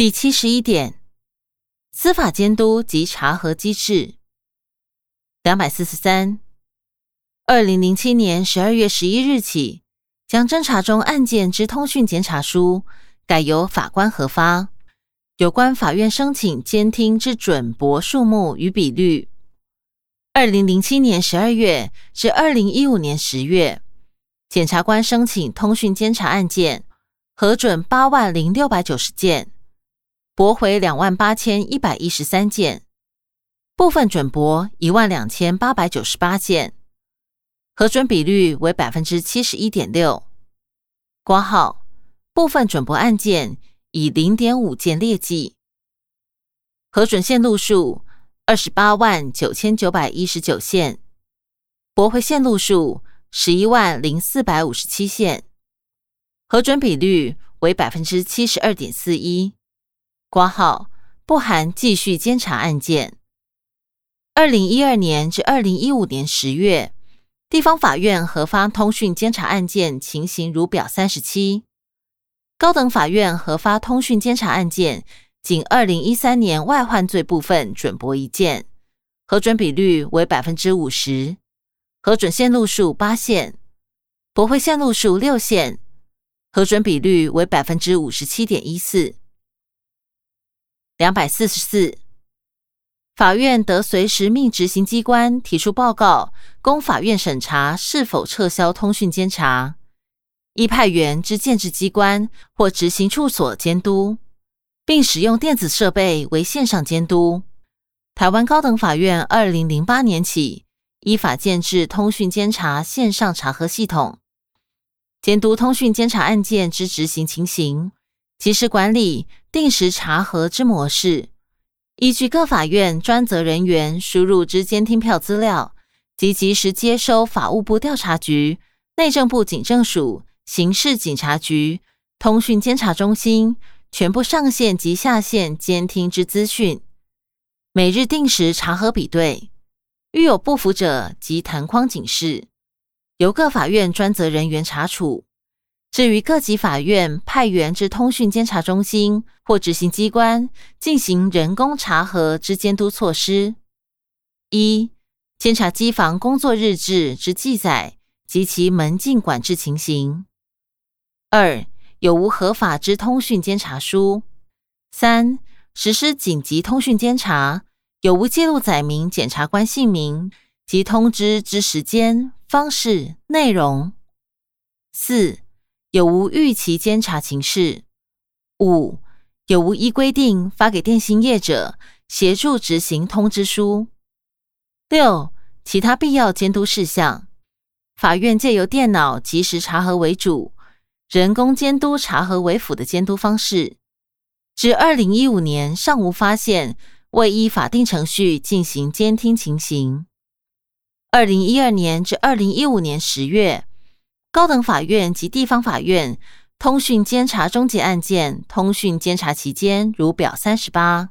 第七十一点，司法监督及查核机制。两百四十三，二零零七年十二月十一日起，将侦查中案件之通讯检查书改由法官核发。有关法院申请监听之准驳数目与比率，二零零七年十二月至二零一五年十月，检察官申请通讯监察案件核准八万零六百九十件，驳回两万八千一百一十三件，部分准驳一万两千八百九十八件，核准比率为百分之七十一点六。挂号部分准驳案件。以零点五件列计，核准线路数二十八万九千九百一十九线，驳回线路数十一万零四百五十七线，核准比率为百分之七十二点四一。挂号不含继续监察案件。二零一二年至二零一五年十月，地方法院核发通讯监察案件情形如表三十七。高等法院核发通讯监察案件，仅二零一三年外患罪部分准驳一件，核准比率为百分之五十，核准线路数八线，驳回线路数六线，核准比率为百分之五十七点一四。两百四十四，法院得随时命执行机关提出报告，供法院审查是否撤销通讯监察。依派员之建制机关或执行处所监督，并使用电子设备为线上监督。台湾高等法院二零零八年起依法建制通讯监察线上查核系统，监督通讯监察案件之执行情形，及时管理定时查核之模式。依据各法院专责人员输入之监听票资料，及及时接收法务部调查局、内政部警政署。刑事警察局、通讯监察中心全部上线及下线监听之资讯，每日定时查核比对，遇有不符者即弹框警示，由各法院专责人员查处。至于各级法院派员之通讯监察中心或执行机关进行人工查核之监督措施：一、监察机房工作日志之记载及其门禁管制情形。二有无合法之通讯监察书？三实施紧急通讯监察，有无记录载明检察官姓名及通知之时间、方式、内容？四有无预期监察情事？五有无依规定发给电信业者协助执行通知书？六其他必要监督事项，法院借由电脑即时查核为主。人工监督查核为辅的监督方式，至二零一五年尚无发现未依法定程序进行监听情形。二零一二年至二零一五年十月，高等法院及地方法院通讯监察终结案件通讯监察期间，如表三十八。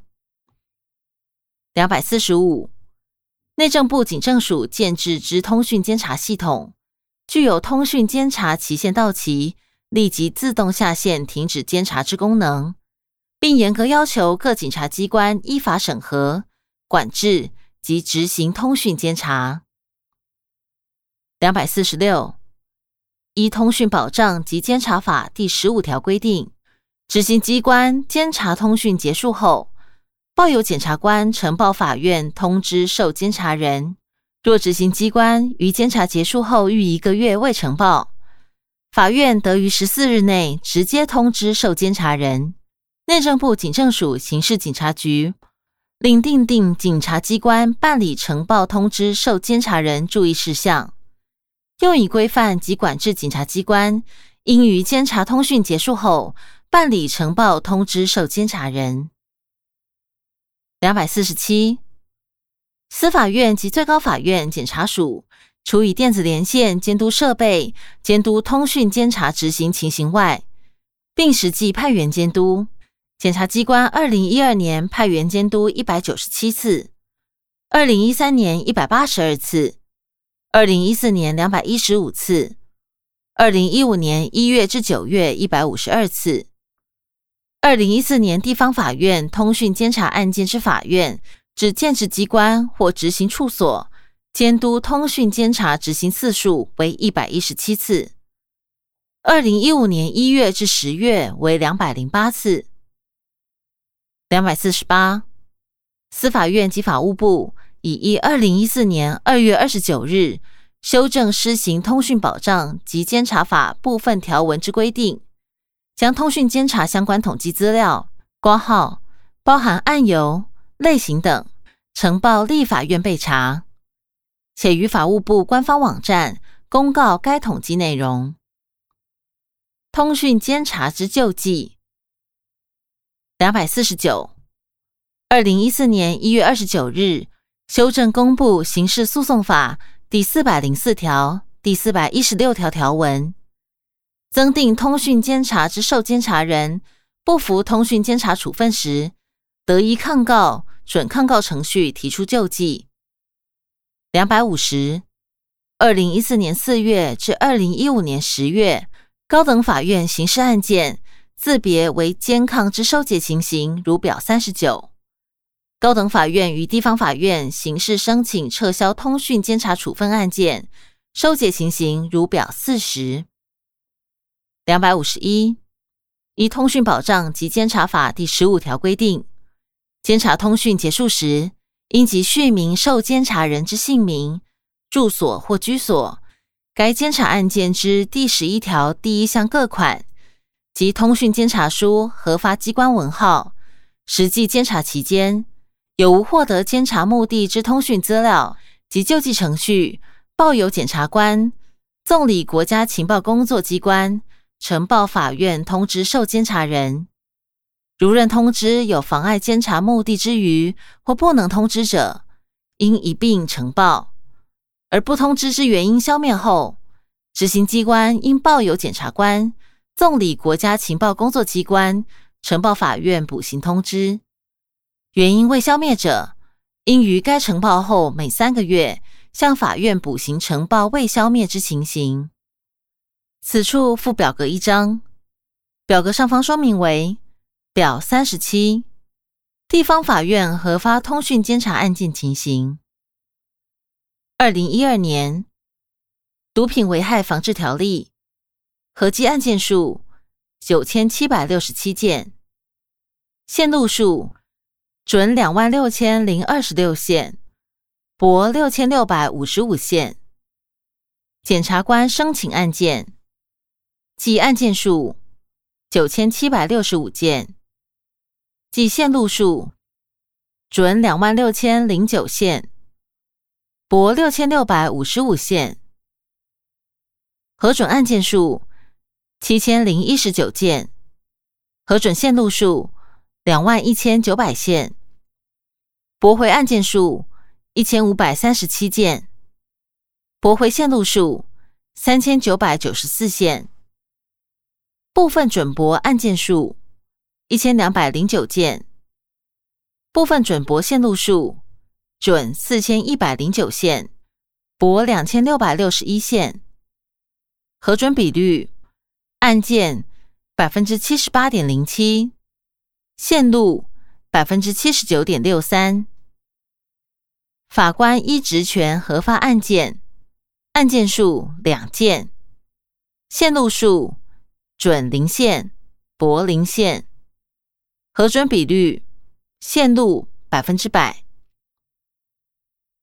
两百四十五，内政部警政署建制之通讯监察系统，具有通讯监察期限到期。立即自动下线、停止监察之功能，并严格要求各警察机关依法审核、管制及执行通讯监察。两百四十六，依《通讯保障及监察法》第十五条规定，执行机关监察通讯结束后，报由检察官呈报法院通知受监察人。若执行机关于监察结束后逾一个月未呈报，法院得于十四日内直接通知受监察人，内政部警政署刑事警察局另订定警察机关办理呈报通知受监察人注意事项，用以规范及管制警察机关应于监察通讯结束后办理呈报通知受监察人。两百四十七，司法院及最高法院检察署。除以电子连线监督设备、监督通讯监察执行情形外，并实际派员监督。检察机关二零一二年派员监督一百九十七次，二零一三年一百八十二次，二零一四年两百一十五次，二零一五年一月至九月一百五十二次。二零一四年地方法院通讯监察案件之法院指建制机关或执行处所监督通讯监察执行次数为一百一十七次。二零一五年一月至十月为两百零八次。两百四十八，司法院及法务部已依二零一四年二月二十九日修正施行通讯保障及监察法部分条文之规定。将通讯监察相关统计资料挂号，包含案由、类型等，呈报立法院备查，且于法务部官方网站公告该统计内容。通讯监察之救济，两百四十九，二零一四年一月二十九日修正公布刑事诉讼法第四百零四条、第四百一十六条条文。增订通讯监察之受监察人不服通讯监察处分时，得依抗告准抗告程序提出救济。两百五十，二零一四年四月至二零一五年十月，高等法院刑事案件自别为监抗之收解情形，如表三十九。高等法院与地方法院刑事申请撤销通讯监察处分案件，收解情形如表四十。两百五十一，依通讯保障及监察法第十五条规定，监察通讯结束时，应即续明受监察人之姓名、住所或居所、该监察案件之第十一条第一项各款及通讯监察书核发机关文号、实际监察期间有无获得监察目的之通讯资料及救济程序，报由检察官送理国家情报工作机关。呈报法院通知受监察人，如认通知有妨碍监察目的之余，或不能通知者，应一并呈报；而不通知之原因消灭后，执行机关应报由检察官送理国家情报工作机关呈报法院补行通知。原因未消灭者，应于该呈报后每三个月向法院补行呈报未消灭之情形。此处附表格一张，表格上方说明为表三十七，地方法院核发通讯监察案件情形。二零一二年毒品危害防治条例合计案件数九千七百六十七件，线路数准两万六千零二十六线，驳六千六百五十五线，检察官申请案件。计案件数九千七百六十五件，计线路数准两万六千零九线，驳六千六百五十五线，核准案件数七千零一十九件，核准线路数两万一千九百线，驳回案件数一千五百三十七件，驳回线路数三千九百九十四线。部分准驳案件数一千两百零九件，部分准驳线路数准四千一百零九线，驳两千六百六十一线，核准比率案件百分之七十八点零七，线路百分之七十九点六三。法官依职权核发案件，案件数两件，线路数。准零线、驳零线，核准比率线路百分之百。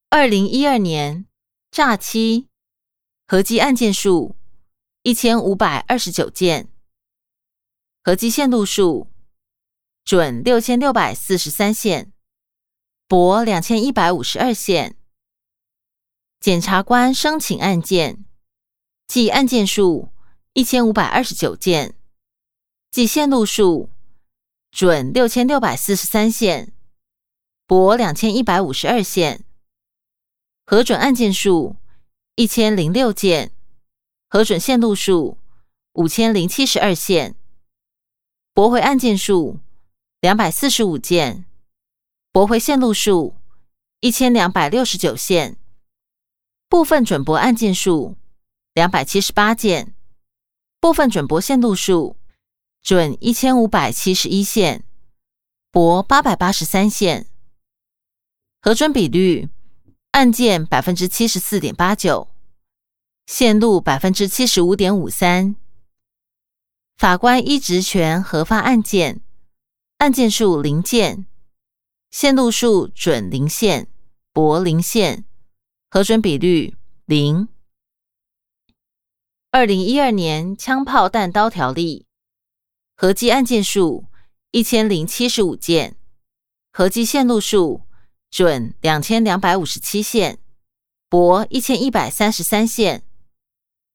二零一二年诈欺合计案件数一千五百二十九件，合计线路数准六千六百四十三线，驳两千一百五十二线。检察官申请案件计案件数。一千五百二十九件，计线路数准六千六百四十三线，驳两千一百五十二线，核准案件数一千零六件，核准线路数五千零七十二线，驳回案件数两百四十五件，驳回线路数一千两百六十九线，部分准驳案件数两百七十八件。部分准驳线路数准一千五百七十一线，驳八百八十三线。核准比率案件百分之七十四点八九，线路百分之七十五点五三。法官依职权核发案件，案件数零件，线路数准零线，驳零线，核准比率零。二零一二年枪炮弹刀条例合计案件数一千零七十五件，合计线路数准两千两百五十七线，驳一千一百三十三线。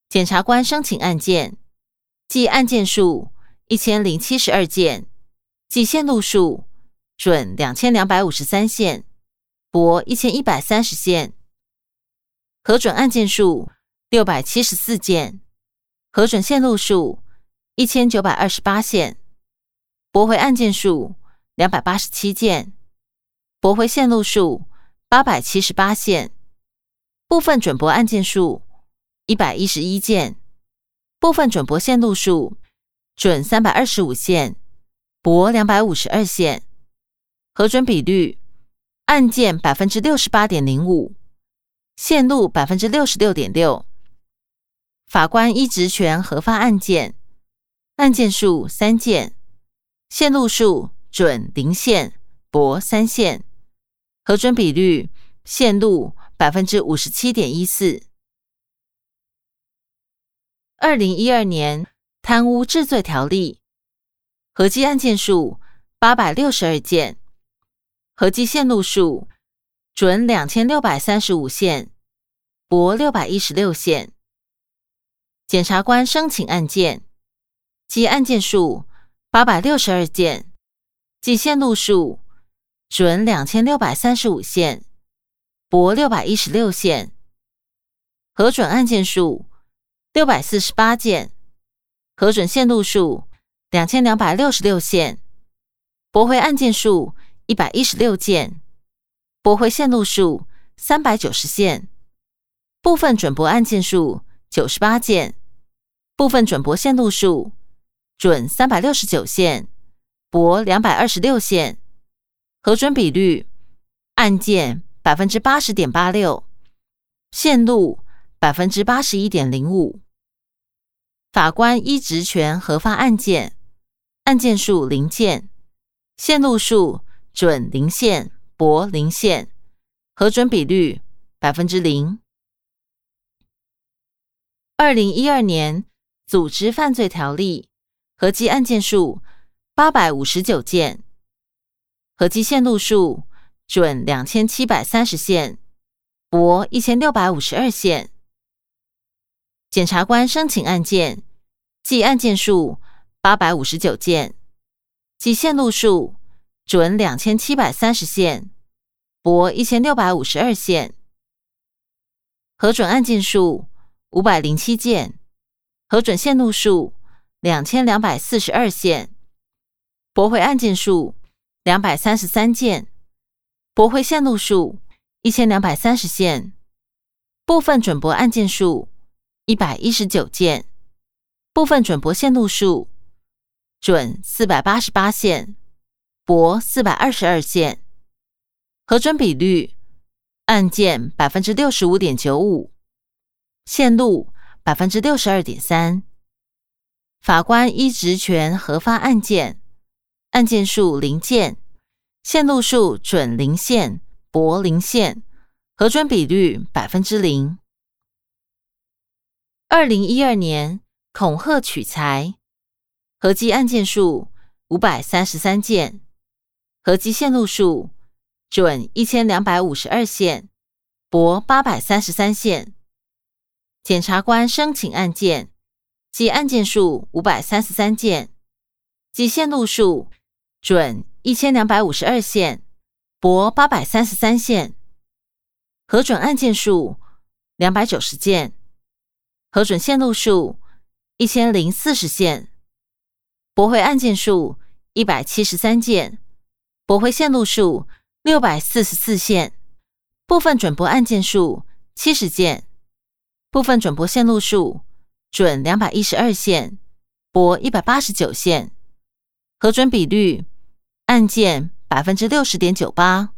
检察官申请案件。计案件数一千零七十二件，计线路数准两千两百五十三线，驳一千一百三十线。核准案件数六百七十四件，核准线路数一千九百二十八线，驳回案件数两百八十七件，驳回线路数八百七十八线。部分准驳案件数一百一十一件。部分准驳线路数准三百二十五线，驳两百五十二线，核准比率案件百分之六十八点零五，线路百分之六十六点六。法官依职权核发案件，案件数三件，线路数准零线，驳三线，核准比率线路百分之五十七点一四。二零一二年贪污治罪条例合计案件数八百六十二件，合计线路数准两千六百三十五线，驳六百一十六线。检察官申请案件，计案件数八百六十二件，计线路数准两千六百三十五线，驳六百一十六线。核准案件数。六百四十八件，核准线路数两千两百六十六线，驳回案件数一百一十六件，驳回线路数三百九十线，部分准驳案件数九十八件，部分准驳线路数准三百六十九线，驳两百二十六线，核准比率案件百分之八十点八六，线路。百分之八十一点零五，法官依职权核发案件，案件数零件，线路数准零线，驳零线，核准比率百分之零。二零一二年组织犯罪条例合计案件数八百五十九件，合计线路数准两千七百三十线，驳一千六百五十二线。检察官申请案件，计案件数八百五十九件，计线路数准两千七百三十线，驳一千六百五十二线。核准案件数五百零七件，核准线路数两千两百四十二线，驳回案件数两百三十三件，驳回线路数一千两百三十线。部分准驳案件数。一百一十九件，部分准驳线路数准四百八十八线，驳四百二十二线，核准比率案件百分之六十五点九五，线路百分之六十二点三。法官依职权核发案件，案件数零件，线路数准零线，驳零线，核准比率百分之零。二零一二年恐吓取财合计案件数五百三十三件，合计线路数准一千两百五十二线，驳八百三十三线。检察官申请案件，计案件数五百三十三件，计线路数准一千两百五十二线，驳八百三十三线。核准案件数两百九十件。核准线路数一千零四十线，驳回案件数一百七十三件，驳回线路数六百四十四线，部分准驳案件数七十件，部分准驳线路数准两百一十二线，驳一百八十九线。核准比率案件百分之六十点九八，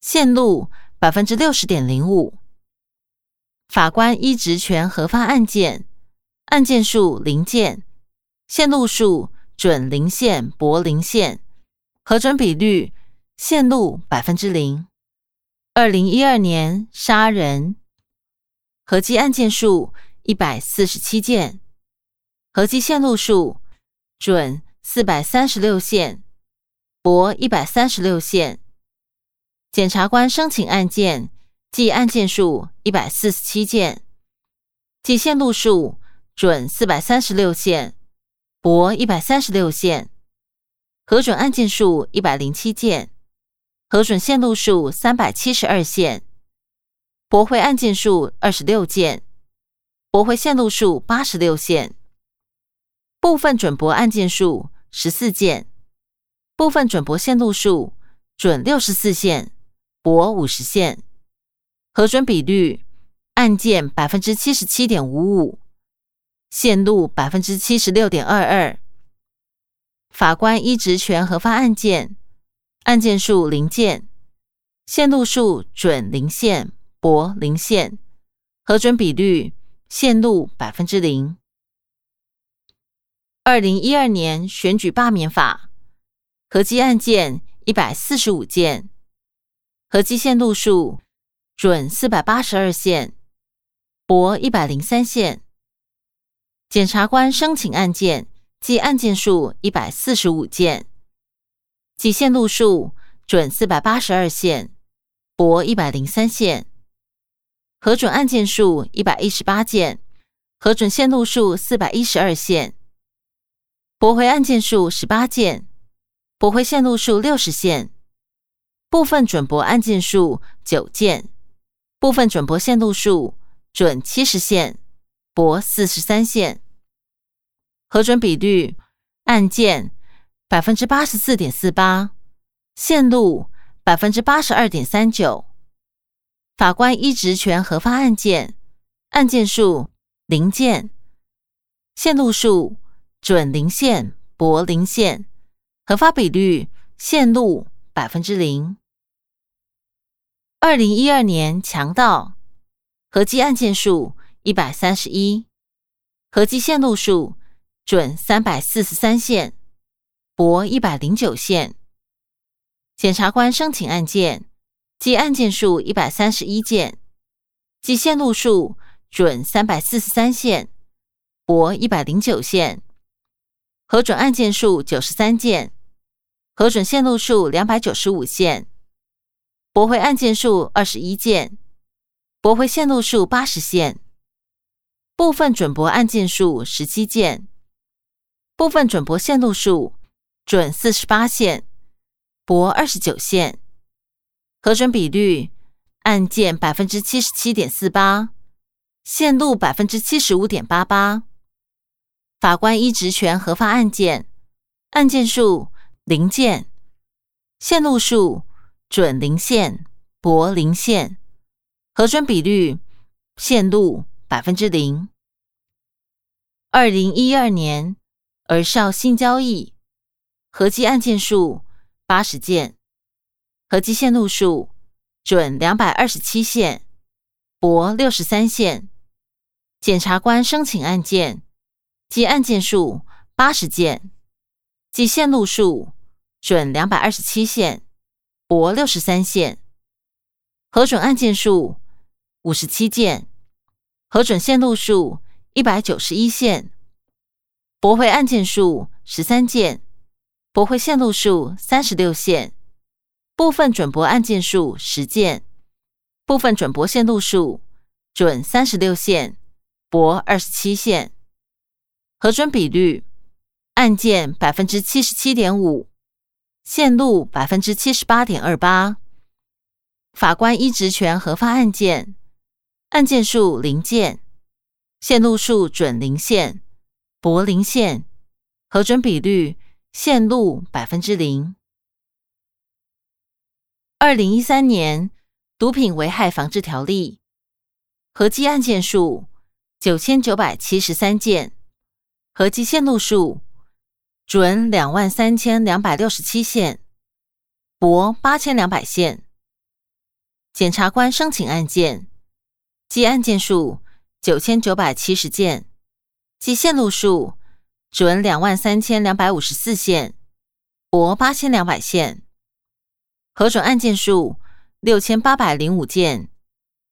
线路百分之六十点零五。法官依职权核发案件，案件数零件，线路数准零线驳零线，核准比率线路百分之零。二零一二年杀人合计案件数一百四十七件，合计线路数准。四百三十六线，驳一百三十六线。检察官申请案件，计案件数一百四十七件，计线路数准四百三十六线，驳一百三十六线。核准案件数一百零七件，核准线路数三百七十二线，驳回案件数二十六件，驳回线路数八十六线。部分准驳案件数。十四件，部分准驳线路数准六十四线，驳五十线，核准比率案件百分之七十七点五五，线路百分之七十六点二二。法官依职权核发案件，案件数零件，线路数准零线，驳零线，核准比率线路百分之零。二零一二年选举罢免法合计案件一百四十五件，合计线路数准四百八十二线，驳一百零三线。检察官申请案件计案件数一百四十五件，计线路数准四百八十二线，驳一百零三线。核准案件数一百一十八件，核准线路数四百一十二线。驳回案件数十八件，驳回线路数六十线，部分准驳案件数九件，部分准驳线路数准七十线，驳四十三线。核准比率案件百分之八十四点四八，线路百分之八十二点三九。法官依职权核发案件，案件数零件，线路数。准零线驳零线，核发比率线路百分之零。二零一二年强盗合计案件数一百三十一，合计线路数准三百四十三线，驳一百零九线。检察官申请案件计案件数一百三十一件，计线路数准三百四十三线，驳一百零九线。核准案件数九十三件，核准线路数两百九十五线，驳回案件数二十一件，驳回线路数八十线，部分准驳案件数十七件，部分准驳线路数准四十八线，驳二十九线，核准比率案件百分之七十七点四八，线路百分之七十五点八八。法官依职权核发案件，案件数零件，线路数准零线，驳零线，核准比率线路百分之零。二零一二年儿少性交易合计案件数八十件，合计线路数准两百二十七线，驳六十三线。检察官申请案件。计案件数八十件，计线路数准两百二十七线，驳六十三线。核准案件数五十七件，核准线路数一百九十一线，驳回案件数十三件，驳回线路数三十六线。部分准驳案件数十件，部分准驳线路数准三十六线，驳二十七线。核准比率案件百分之七十七点五，线路百分之七十八点二八。法官依职权核发案件，案件数零件，线路数准零线，驳零线，核准比率线路百分之零。二零一三年毒品危害防治条例合计案件数九千九百七十三件。合计线路数准两万三千两百六十七线，驳八千两百线。检察官申请案件，计案件数九千九百七十件，计线路数准两万三千两百五十四线，驳八千两百线。核准案件数六千八百零五件，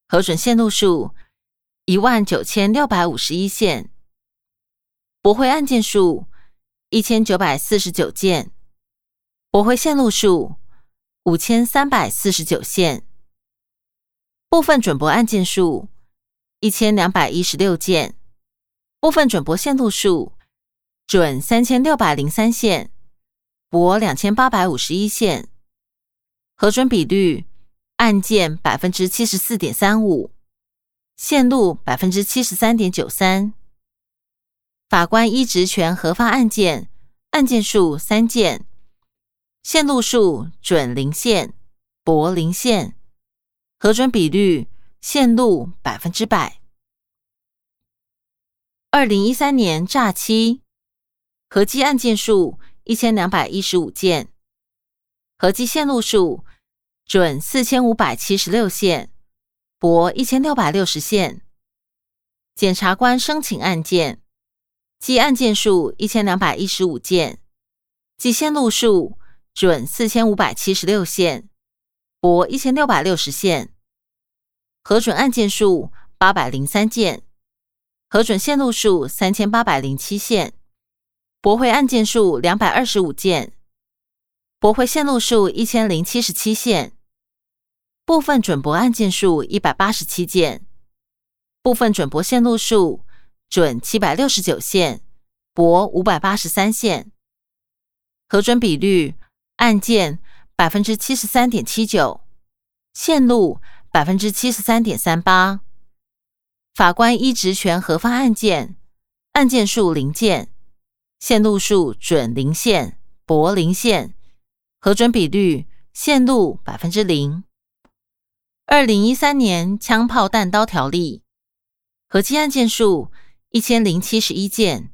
核准线路数一万九千六百五十一线，驳回案件数一千九百四十九件，驳回线路数五千三百四十九线。部分准驳案件数一千两百一十六件，部分准驳线路数准三千六百零三线，驳两千八百五十一线。核准比率案件百分之七十四点三五，线路百分之七十三点九三。法官依职权核发案件，案件数三件，线路数准零线，驳零线。核准比率线路百分之百。二零一三年诈欺合计案件数一千两百一十五件，合计线路数准四千五百七十六线，驳一千六百六十线。检察官申请案件，计案件数一千两百一十五件，计线路数准四千五百七十六线。驳一千六百六十线，核准案件数八百零三件，核准线路数三千八百零七线，驳回案件数两百二十五件，驳回线路数一千零七十七线，部分准驳案件数一百八十七件，部分准驳线路数准七百六十九线，驳五百八十三线，核准比率案件。百分之七十三点七九，线路百分之七十三点三八。法官依职权核发案件，案件数零件，线路数准零线，驳零线。核准比率线路百分之零。二零一三年枪炮弹刀条例合计案件数一千零七十一件，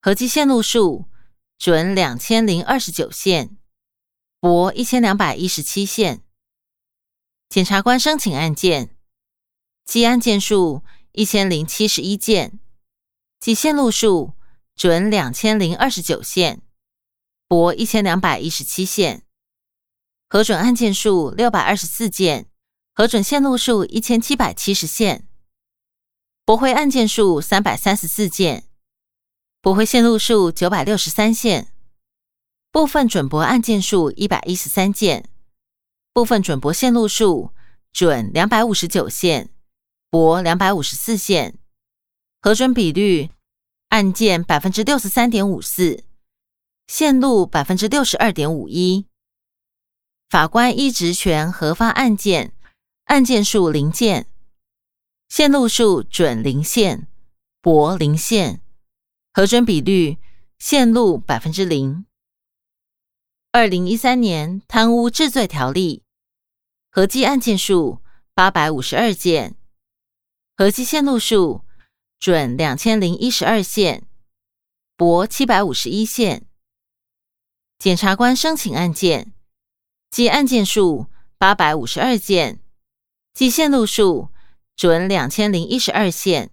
合计线路数准两千零二十九线。驳一千两百一十七线，检察官申请案件，计案件数一千零七十一件，计线路数准两千零二十九线，驳一千两百一十七线。核准案件数六百二十四件，核准线路数一千七百七十线，驳回案件数三百三十四件，驳回线路数九百六十三线。部分准驳案件数一百一十三件，部分准驳线路数准两百五十九线，驳两百五十四线。核准比率案件百分之六十三点五四，线路百分之六十二点五一。法官依职权核发案件，案件数零件，线路数准零线，驳零线。核准比率线路百分之零。二零一三年贪污治罪条例合计案件数八百五十二件，合计线路数准两千零一十二线，驳七百五十一线。检察官申请案件，计案件数八百五十二件，计线路数准两千零一十二线，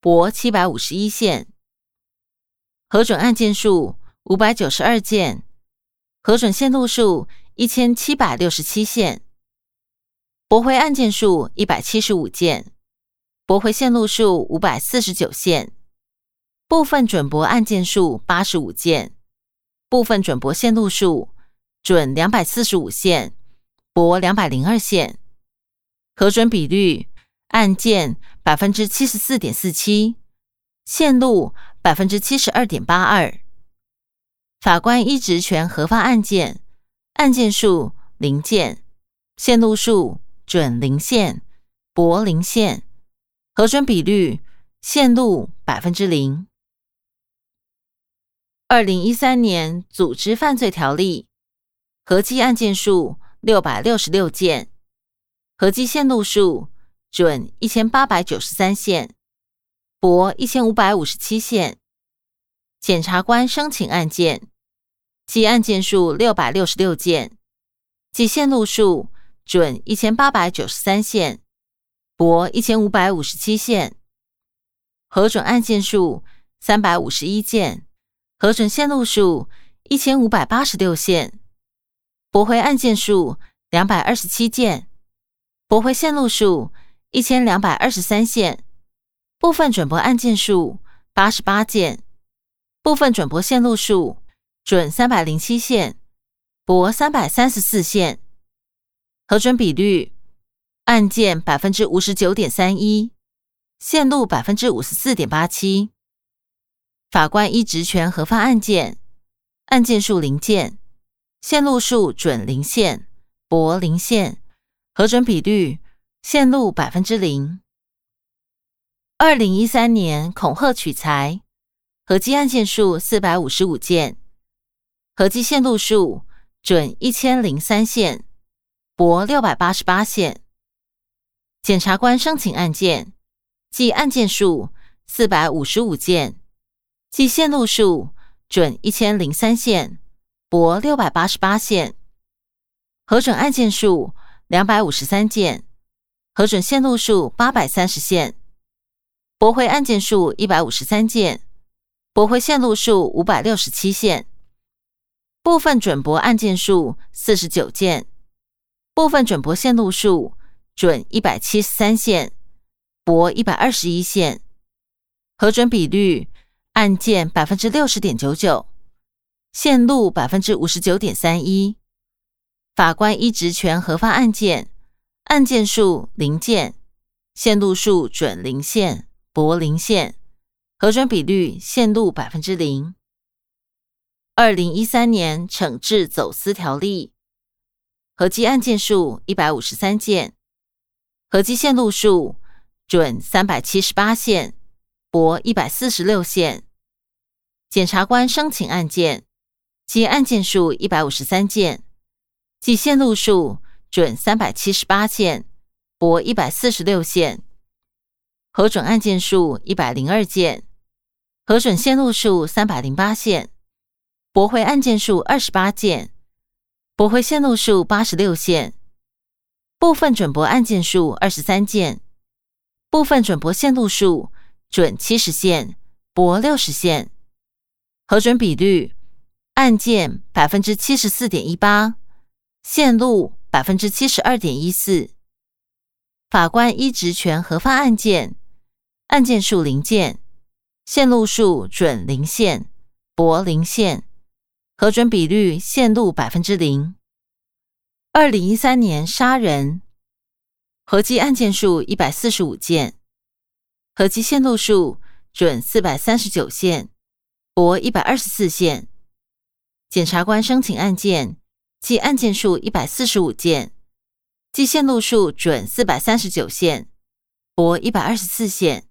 驳七百五十一线。核准案件数五百九十二件。核准线路数一千七百六十七线，驳回案件数一百七十五件，驳回线路数五百四十九线，部分准驳案件数八十五件，部分准驳线路数准两百四十五线，驳两百零二线。核准比率案件百分之七十四点四七，线路百分之七十二点八二。法官依职权核发案件，案件数零件，线路数准零线，驳零线。核准比率线路百分之零。二零一三年组织犯罪条例合计案件数六百六十六件，合计线路数准一千八百九十三线，驳一千五百五十七线。检察官申请案件，计案件数六百六十六件，计线路数准一千八百九十三线，驳一千五百五十七线，核准案件数三百五十一件，核准线路数一千五百八十六线，驳回案件数两百二十七件，驳回线路数一千两百二十三线，部分准驳案件数八十八件。部分准驳线路数准三百零七线，驳三百三十四线，核准比率案件百分之五十九点三一，线路百分之五十四点八七。法官依职权核发案件，案件数零件，线路数准零线，驳零线，核准比率线路百分之零。二零一三年恐吓取财。合计案件数四百五十五件，合计线路数准一千零三线，驳六百八十八线。检察官申请案件，计案件数四百五十五件，计线路数准一千零三线，驳六百八十八线。核准案件数两百五十三件，核准线路数八百三十线，驳回案件数一百五十三件。驳回线路数五百六十七线，部分准驳案件数四十九件，部分准驳线路数准一百七十三线，驳一百二十一线，核准比率案件百分之六十点九九，线路百分之五十九点三一。法官依职权核发案件，案件数零件，线路数准零线，驳零线。核准比率线路百分之零。二零一三年惩治走私条例，合计案件数一百五十三件，合计线路数准三百七十八线，驳一百四十六线。检察官申请案件，计案件数一百五十三件，计线路数准三百七十八线，驳一百四十六线。核准案件数一百零二件。核准线路数三百零八线，驳回案件数二十八件，驳回线路数八十六线，部分准驳案件数二十三件，部分准驳线路数准七十线，驳六十线，核准比率案件百分之七十四点一八，线路百分之七十二点一四。法官依职权核发案件，案件数零件。线路数准零线，驳零线，核准比率线路百分之零。二零一三年杀人，合计案件数一百四十五件，合计线路数准四百三十九线，驳一百二十四线。检察官申请案件，计案件数一百四十五件，计线路数准四百三十九线，驳一百二十四线。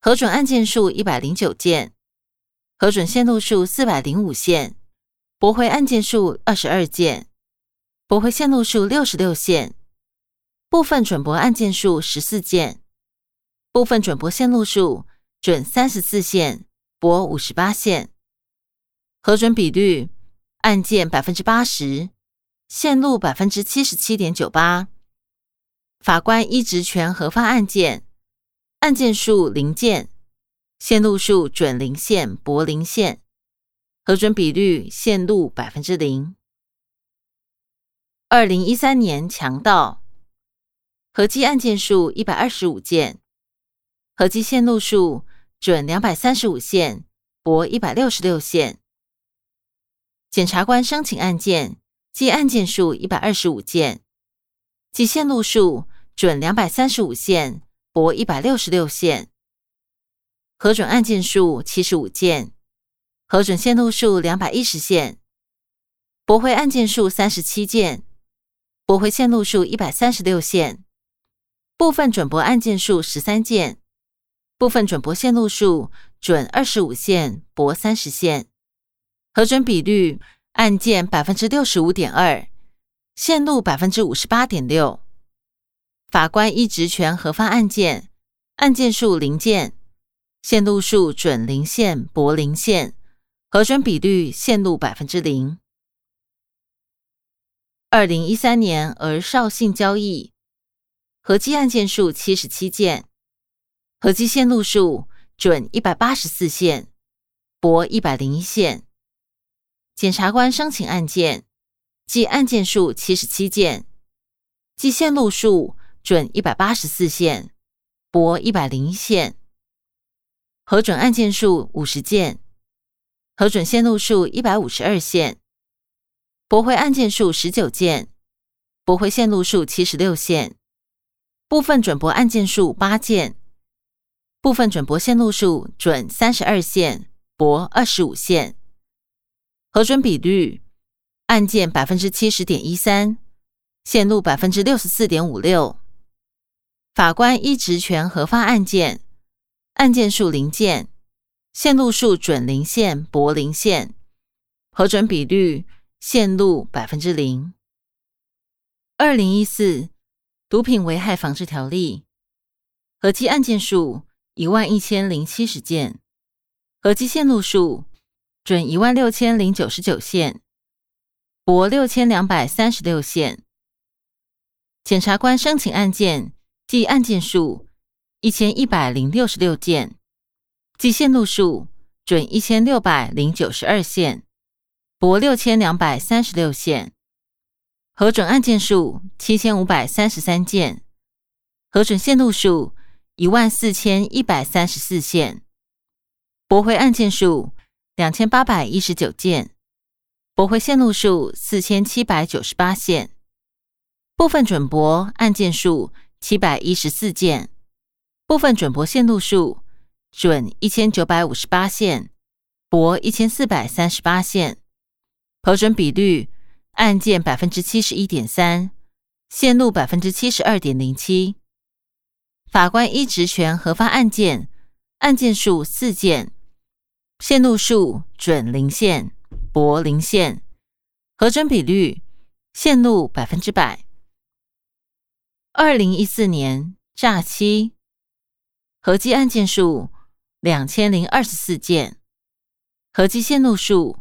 核准案件数一百零九件，核准线路数四百零五线，驳回案件数二十二件，驳回线路数六十六线，部分准驳案件数十四件，部分准驳线路数准三十四线，驳五十八线。核准比率案件百分之八十，线路百分之七十七点九八。法官依职权核发案件。案件数零件，线路数准零线，驳零线，核准比率线路百分之零。二零一三年强盗，合计案件数一百二十五件，合计线路数准两百三十五线，驳一百六十六线。检察官申请案件，计案件数一百二十五件，计线路数准两百三十五线。驳一百六十六线，核准案件数七十五件，核准线路数两百一十线，驳回案件数三十七件，驳回线路数一百三十六线，部分准驳案件数十三件，部分准驳线路数准二十五线，驳三十线，核准比率案件百分之六十五点二，线路百分之五十八点六。法官依职权核发案件，案件数零件，线路数准零线驳零线，核准比率线路百分之零。二零一三年而绍兴交易，合计案件数七十七件，合计线路数准一百八十四线，驳一百零一线。检察官申请案件，计案件数七十七件，计线路数准一百八十四线，驳一百零一线。核准案件数五十件，核准线路数一百五十二线。驳回案件数十九件，驳回线路数七十六线，部分准驳案件数八件，部分准驳线路数准三十二线，驳二十五线，核准比率案件百分之七十点一三，线路百分之六十四点五六。法官依职权核发案件，案件数零件，线路数准零线，驳零线，核准比率。线路百分之零。二零一四毒品危害防治条例合计案件数一万一千零七十件，合计线路数准一万六千零九十九线，驳六千两百三十六线。检察官申请案件计案件数一千一百零六十六件，计线路数准一千六百零九十二线。驳六千两百三十六线，核准案件数七千五百三十三件，核准线路数一万四千一百三十四线，驳回案件数两千八百一十九件，驳回线路数四千七百九十八线，部分准驳案件数七百一十四件，部分准驳线路数准一千九百五十八线，驳一千四百三十八线。核准比率案件百分之七十一点三，线路百分之七十二点零七。法官依职权核发案件，案件数四件，线路数准零线，驳零线。核准比率线路百分之百。二零一四年诈欺合计案件数两千零二十四件，合计线路数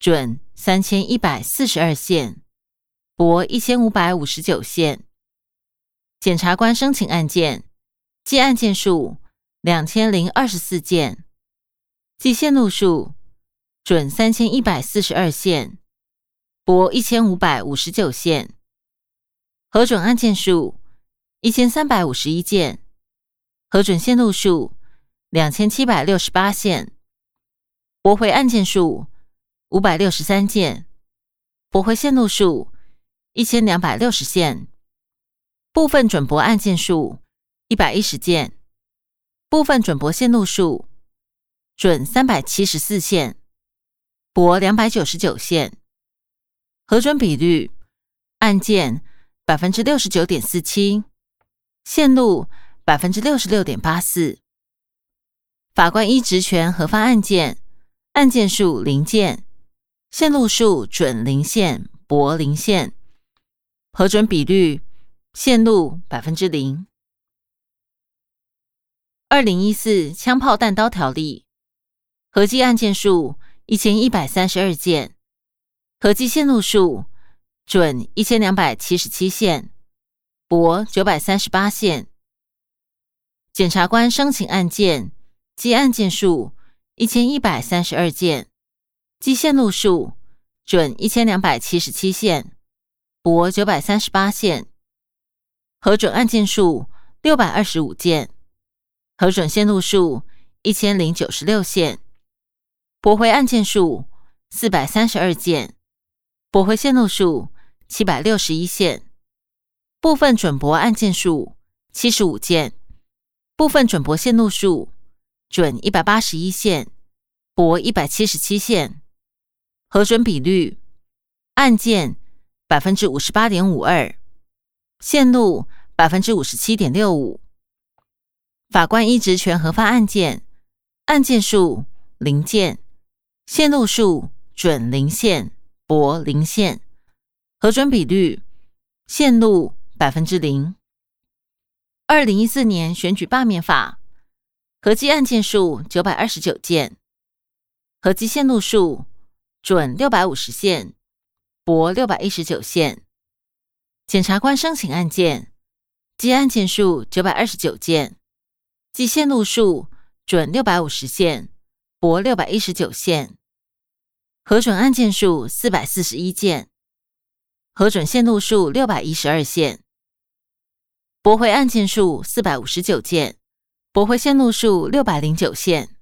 准。三千一百四十二线，驳一千五百五十九线。检察官申请案件，计案件数两千零二十四件，计线路数准三千一百四十二线，驳一千五百五十九线。核准案件数一千三百五十一件，核准线路数两千七百六十八线，驳回案件数。五百六十三件，驳回线路数一千两百六十线，部分准驳案件数一百一十件，部分准驳线路数准三百七十四线，驳两百九十九线，核准比率案件百分之六十九点四七，线路百分之六十六点八四。法官依职权核发案件，案件数零件。线路数准零线，驳零线，核准比率线路百分之零。二零一四枪炮弹刀条例合计案件数一千一百三十二件，合计线路数准一千两百七十七线，驳九百三十八线。检察官申请案件计案件数一千一百三十二件。计线路数准一千两百七十七线，驳九百三十八线。核准案件数六百二十五件，核准线路数一千零九十六线，驳回案件数四百三十二件，驳回线路数七百六十一线。部分准驳案件数七十五件，部分准驳线路数准一百八十一线，驳一百七十七线。核准比率案件百分之五十八点五二，线路百分之五十七点六五。法官依职权核发案件，案件数零件，线路数准零线，驳零线。核准比率线路百分之零。二零一四年选举罢免法合计案件数九百二十九件，合计线路数准六百五十线，驳六百一十九线。检察官申请案件，计案件数九百二十九件，计线路数准六百五十线，驳六百一十九线。核准案件数四百四十一件，核准线路数六百一十二线。驳回案件数四百五十九件，驳回线路数六百零九线。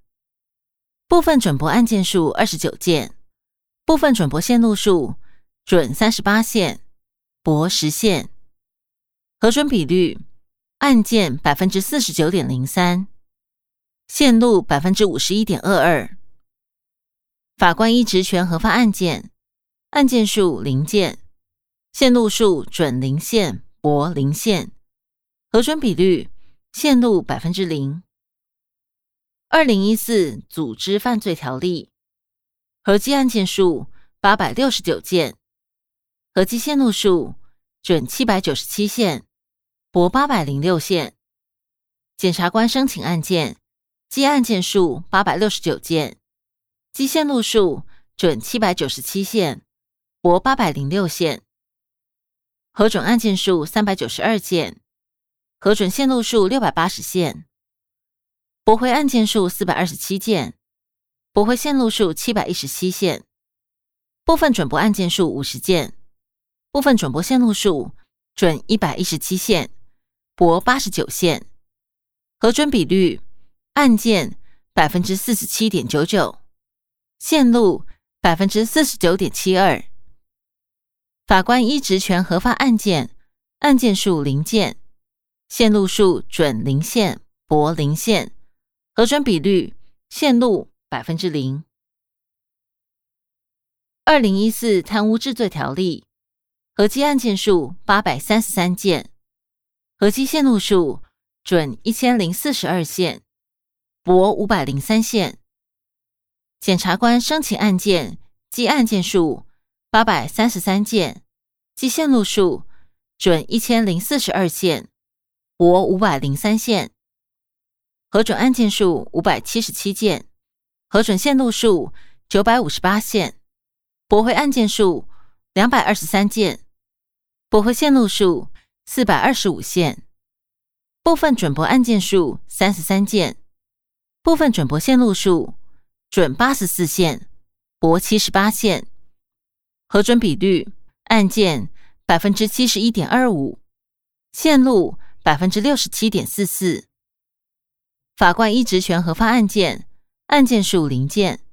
部分准驳案件数二十九件，部分准驳线路数准三十八线，驳十线。核准比率案件百分之四十九点零三，线路百分之五十一点二二。法官依职权核发案件，案件数零件，线路数准零线，驳零线。核准比率线路百分之零。二零一四组织犯罪条例合计案件数八百六十九件，合计线路数准七百九十七线，驳八百零六线。检察官申请案件，计案件数八百六十九件，计线路数准七百九十七线，驳八百零六线。核准案件数三百九十二件。核准线路数六百八十线，驳回案件数四百二十七件，驳回线路数七百一十七线，部分准驳案件数五十件，部分准驳线路数准一百一十七线，驳八十九线，核准比率案件百分之四十七点九九，线路百分之四十九点七二。法官依职权核发案件，案件数零件。线路数准零线，驳零线，核准比率线路百分之零。二零一四贪污治罪条例合计案件数八百三十三件，合计线路数准一千零四十二线，驳五百零三线。检察官申请案件计案件数八百三十三件，计线路数准一千零四十二线。驳五百零三线，核准案件数五百七十七件，核准线路数九百五十八线，驳回案件数两百二十三件，驳回线路数四百二十五线，部分准驳案件数三十三件，部分准驳线路数准八十四线，驳七十八线，核准比率案件百分之七十一点二五，线路。百分之六十七点四四，法官依职权核发案件，案件数零件，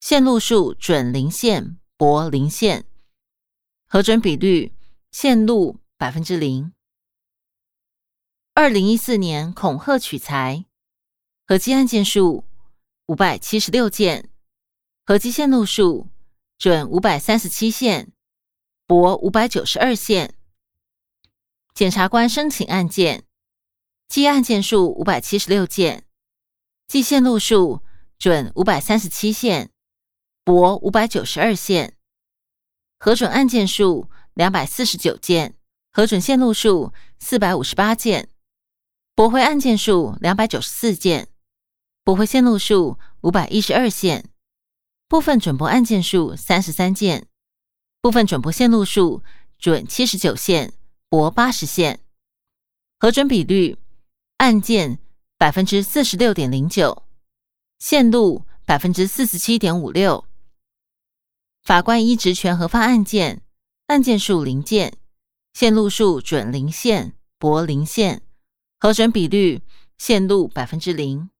线路数准零线，驳零线，核准比率线路百分之零。二零一四年恐吓取财，合计案件数五百七十六件，合计线路数准五百三十七线，驳五百九十二线。检察官申请案件，计案件数五百七十六件，计线路数准五百三十七线，驳五百九十二线。核准案件数两百四十九件，核准线路数四百五十八件，驳回案件数两百九十四件，驳回线路数五百一十二线。部分准驳案件数三十三件，部分准驳线路数准七十九线。驳八十线，核准比率案件百分之四十六点零九，线路百分之四十七点五六。法官依职权核发案件，案件数零件，线路数准零线，驳零线，核准比率线路百分之零。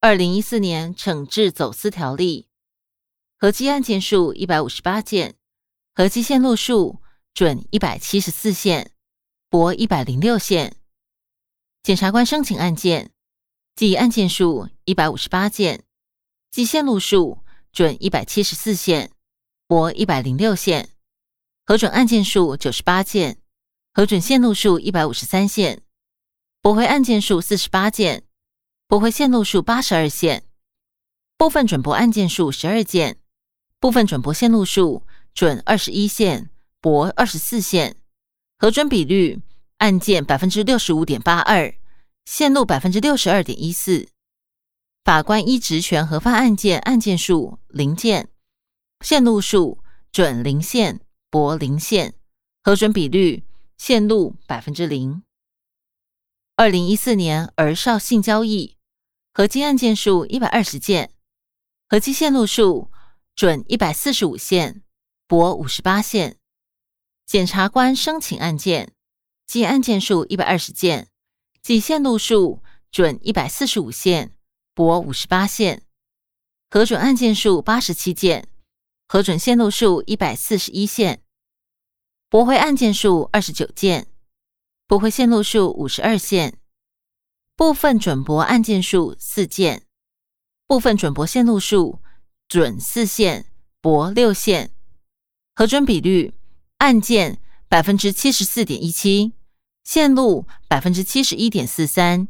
二零一四年惩治走私条例合计案件数一百五十八件，合计线路数。准一百七十四线，驳一百零六线。检察官申请案件，计案件数一百五十八件，计线路数准一百七十四线，驳一百零六线。核准案件数九十八件，核准线路数一百五十三线，驳回案件数四十八件，驳回线路数八十二线。部分准驳案件数十二件，部分准驳线路数准二十一线。驳二十四线，核准比率案件百分之六十五点八二，线路百分之六十二点一四。法官依职权核发案件案件数零件，线路数准零线驳零线，核准比率线路百分之零。二零一四年儿少性交易合计案件数一百二十件，合计线路数准一百四十五线驳五十八线。检察官申请案件计案件数一百二十件，计线路数准一百四十五线。驳五十八线，核准案件数八十七件，核准线路数一百四十一线，驳回案件数二十九件，驳回线路数五十二线，部分准驳案件数四件，部分准驳线路数准四线，驳六线，核准比率案件百分之七十四点一七，线路百分之七十一点四三。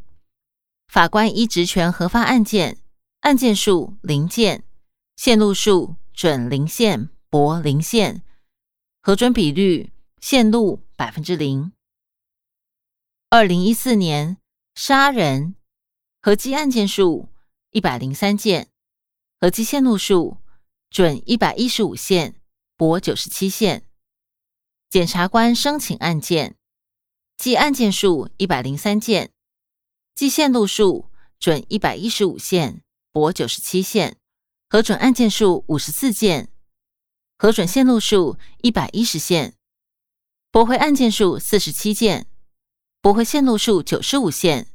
法官依职权核发案件，案件数零件，线路数准零线驳零线，核准比率线路百分之零。二零一四年杀人合计案件数一百零三件，合计线路数准一百一十五线驳九十七线。检察官申请案件，计案件数一百零三件。计线路数准一百一十五线，驳九十七线，核准案件数五十四件，核准线路数一百一十线，驳回案件数四十七件，驳回线路数九十五线，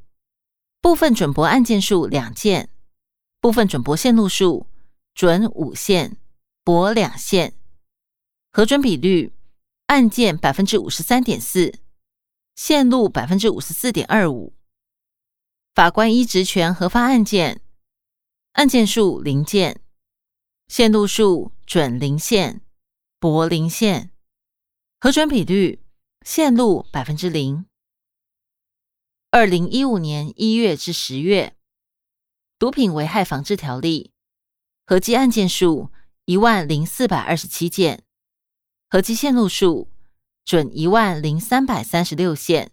部分准驳案件数两件，部分准驳线路数准五线，驳两线，核准比率案件百分之五十三点四，线路百分之五十四点二五。法官依职权核发案件，案件数零件，线路数准零线驳零线，核准比率线路百分之零。二零一五年一月至十月，毒品危害防治条例合计案件数一万零四百二十七件，合计线路数准一万零三百三十六线，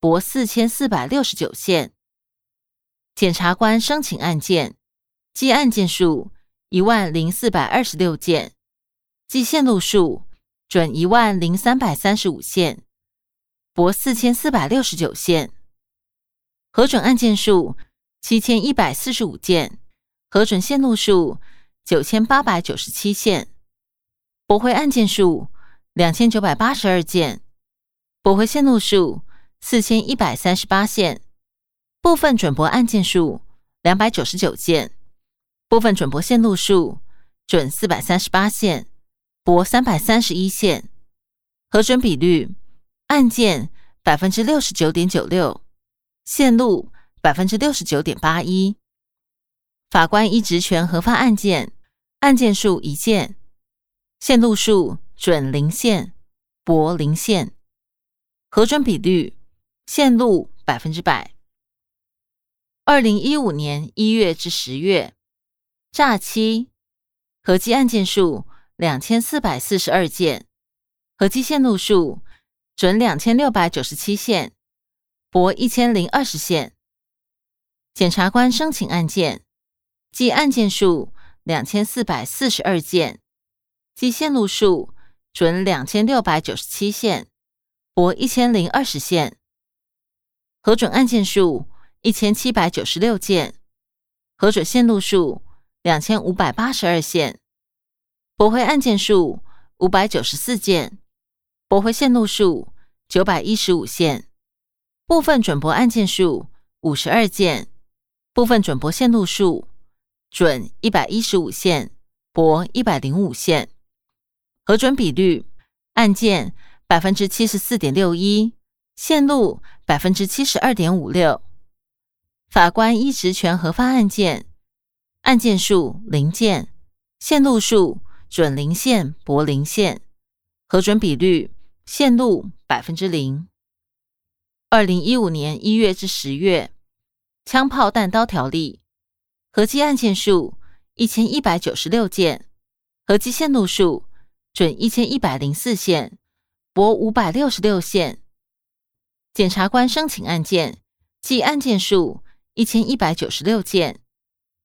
驳四千四百六十九线。检察官申请案件，计案件数一万零四百二十六件，计线路数准一万零三百三十五线，驳四千四百六十九线。核准案件数七千一百四十五件，核准线路数九千八百九十七线，驳回案件数两千九百八十二件，驳回线路数四千一百三十八线。部分准驳案件数两百九十九件，部分准驳线路数准四百三十八线，驳三百三十一线，核准比率案件百分之六十九点九六，线路百分之六十九点八一。法官依职权核发案件，案件数一件，线路数准零线，驳零线，核准比率线路百分之百。二零一五年一月至十月，诈欺合计案件数两千四百四十二件，合计线路数准两千六百九十七线，驳一千零二十线。检察官申请案件，计案件数两千四百四十二件，计线路数准两千六百九十七线，驳一千零二十线。核准案件数。一千七百九十六件，核准线路数两千五百八十二线，驳回案件数五百九十四件，驳回线路数九百一十五线，部分准驳案件数五十二件，部分准驳线路数准一百一十五线，驳一百零五线，核准比率案件百分之七十四点六一，线路百分之七十二点五六。法官依职权核发案件，案件数零件，线路数准零线驳零线，核准比率线路百分之零。二零一五年一月至十月，枪炮弹刀条例合计案件数一千一百九十六件，合计线路数准一千一百零四线，驳五百六十六线。检察官申请案件。计案件数一千一百九十六件，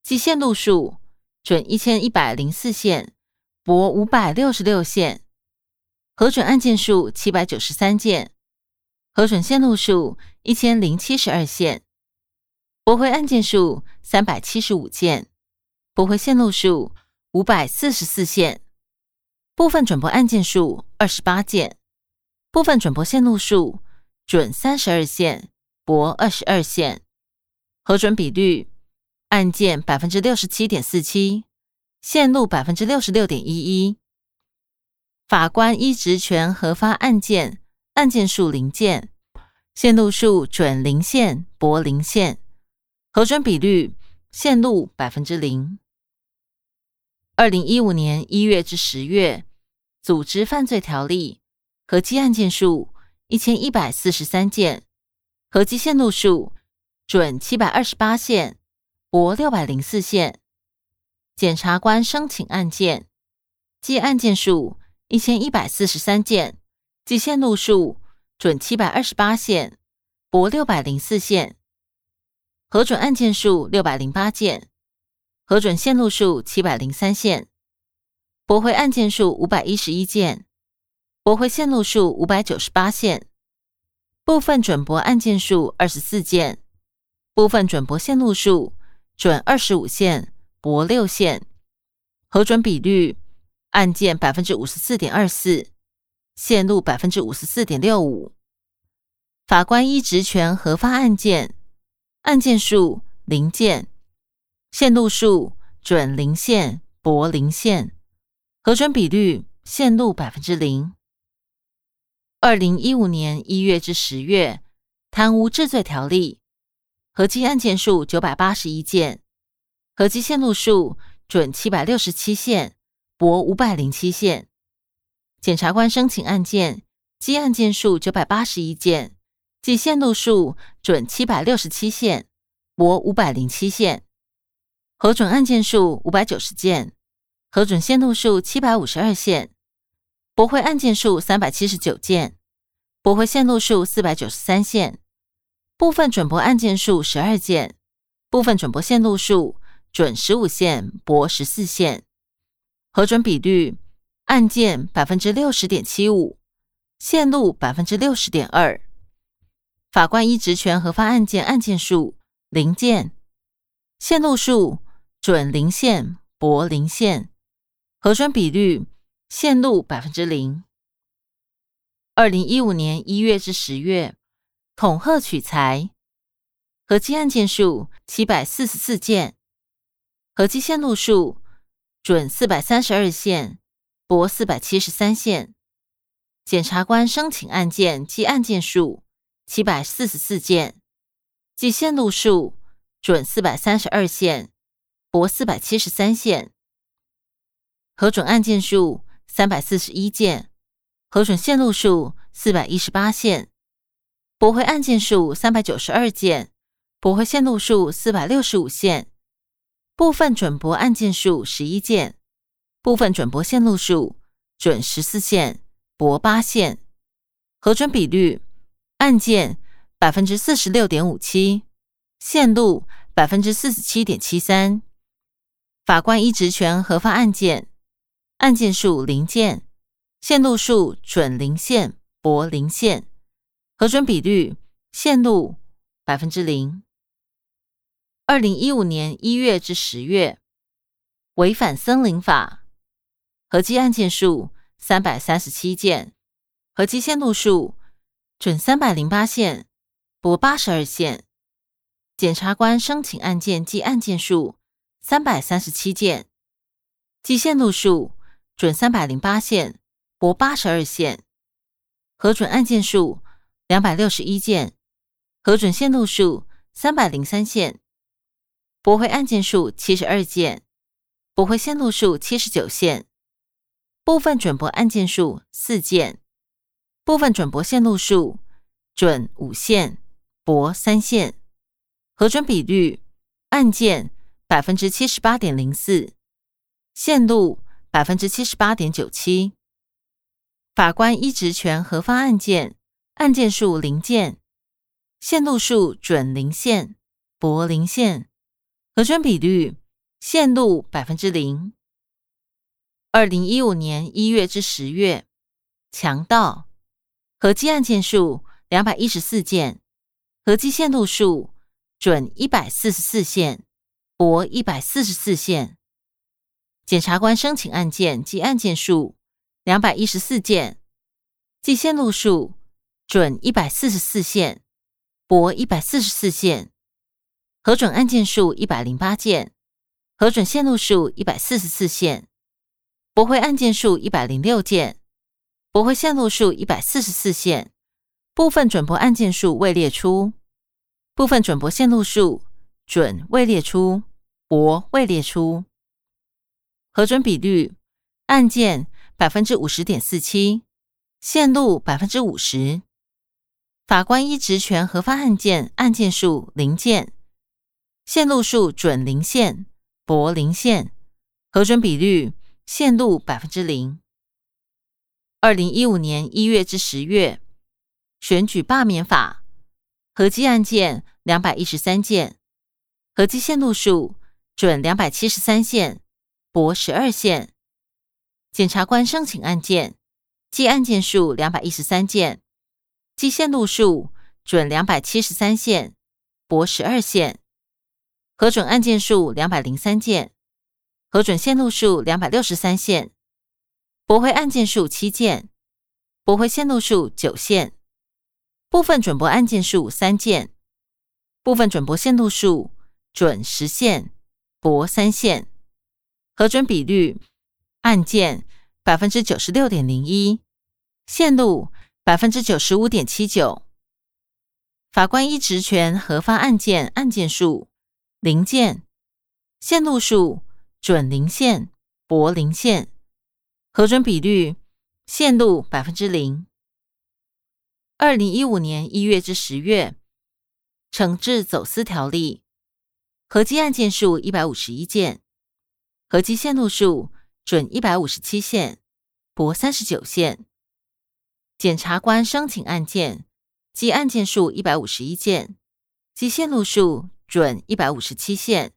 计线路数准一千一百零四线，驳五百六十六线。核准案件数七百九十三件，核准线路数一千零七十二线，驳回案件数三百七十五件，驳回线路数五百四十四线，部分准驳案件数二十八件，部分准驳线路数准三十二线，驳二十二线，核准比率案件百分之六十七点四七，线路百分之六十六点一一。法官依职权核发案件，案件数零件，线路数准零线，驳零线，核准比率线路百分之零。二零一五年一月至十月，组织犯罪条例合计案件数一千一百四十三件，合计线路数准七百二十八线，驳六百零四线。检察官申请案件，计案件数。一千一百四十三件，计线路数准七百二十八线，驳六百零四线。核准案件数六百零八件，核准线路数七百零三线，驳回案件数五百一十一件，驳回线路数五百九十八线。部分准驳案件数二十四件，部分准驳线路数准二十五线，驳六线。核准比率。案件百分之五十四点二四，线路百分之五十四点六五。法官依职权核发案件，案件数零件，线路数准零线，驳零线，核准比率线路百分之零。二零一五年一月至十月，贪污治罪条例合计案件数九百八十一件，合计线路数准七百六十七线。驳五百零七线，检察官申请案件，计案件数九百八十一件，计线路数准七百六十七线，驳五百零七线。核准案件数五百九十件，核准线路数七百五十二线，驳回案件数三百七十九件，驳回线路数四百九十三线。部分准驳案件数十二件，部分准驳线路数准十五线，驳十四线。核准比率案件百分之六十点七五，线路百分之六十点二。法官依职权核发案件案件数零件，线路数准零线，驳零线。核准比率线路百分之零。二零一五年一月至十月，恐吓取财合计案件数七百四十四件，合计线路数。准四百三十二线，驳四百七十三线。检察官申请案件计案件数七百四十四件，计线路数准四百三十二线，驳四百七十三线。核准案件数三百四十一件，核准线路数四百一十八线，驳回案件数三百九十二件，驳回线路数四百六十五线。部分准驳案件数十一件，部分准驳线路数准十四线，驳八线。核准比率案件百分之四十六点五七，线路百分之四十七点七三。法官依职权核发案件，案件数零件，线路数准零线，驳零线。核准比率线路百分之零。二零一五年一月至十月，违反森林法合计案件数三百三十七件，合计线路数准三百零八线，驳八十二线。检察官申请案件计案件数三百三十七件，计线路数准三百零八线，驳八十二线。核准案件数两百六十一件，核准线路数三百零三线。驳回案件数七十二件，驳回线路数七十九线，部分准驳案件数四件，部分准驳线路数准五线，驳三线。核准比率案件百分之七十八点零四，线路百分之七十八点九七。法官依职权核发案件，案件数零件，线路数准零线，驳零线，核准比率线路百分之零。二零一五年一月至十月，强盗合计案件数两百一十四件，合计线路数准一百四十四线，驳一百四十四线。检察官申请案件及案件数两百一十四件，计线路数准一百四十四线，驳一百四十四线。核准案件数一百零八件，核准线路数一百四十四线。驳回案件数一百零六件，驳回线路数一百四十四线，部分准驳案件数未列出，部分准驳线路数准未列出，驳未列出。核准比率案件百分之五十点四七，线路百分之五十。法官依职权核发案件案件数零件，线路数准零线，驳零线。核准比率。线路百分之零。二零一五年一月至十月，选举罢免法合计案件两百一十三件，合计线路数准两百七十三线，驳十二线。检察官申请案件，计案件数两百一十三件，计线路数准两百七十三线，驳十二线。核准案件数两百零三件。核准线路数两百六十三线，驳回案件数七件，驳回线路数九线，部分准驳案件数三件，部分准驳线路数准十线，博三线。核准比率案件百分之九十六点零一，线路百分之九十五点七九。法官依职权核发案件案件数零件，线路数。准零线，博零线，核准比率线路百分之零。二零一五年一月至十月，惩治走私条例合计案件数一百五十一件，合计线路数准一百五十七线，驳三十九线。检察官申请案件计案件数一百五十一件，计线路数准一百五十七线，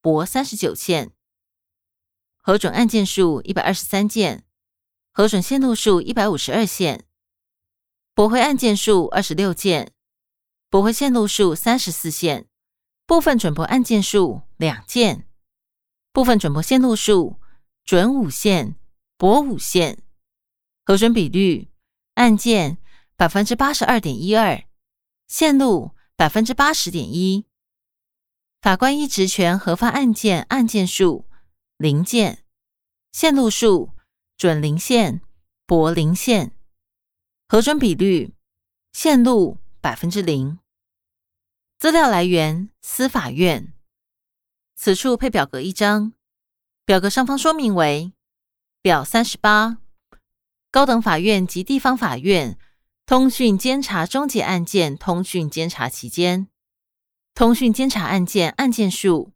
驳三十九线。核准案件数一百二十三件，核准线路数一百五十二线，驳回案件数二十六件，驳回线路数三十四线，部分准驳案件数两件，部分准驳线路数准五线，驳五线。核准比率案件百分之八十二点一二，线路百分之八十点一。法官依职权核发案件案件数。零件线路数准零线，驳零线。核准比率线路百分之零。资料来源司法院。此处配表格一张，表格上方说明为表三十八。高等法院及地方法院通讯监察终结案件通讯监察期间，通讯监察案件案件数。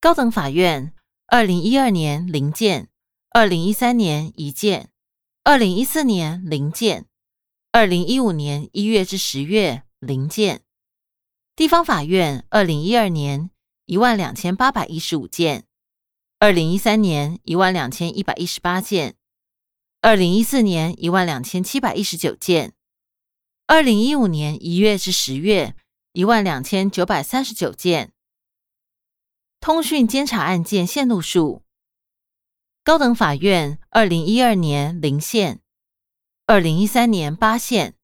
高等法院。二零一二年零件，二零一三年一件，二零一四年零件，二零一五年一月至十月零件。地方法院二零一二年一万两千八百一十五件，二零一三年一万两千一百一十八件，二零一四年一万两千七百一十九件，二零一五年一月至十月一万两千九百三十九件。通讯监察案件线路数：高等法院二零一二年零线，二零一三年八线，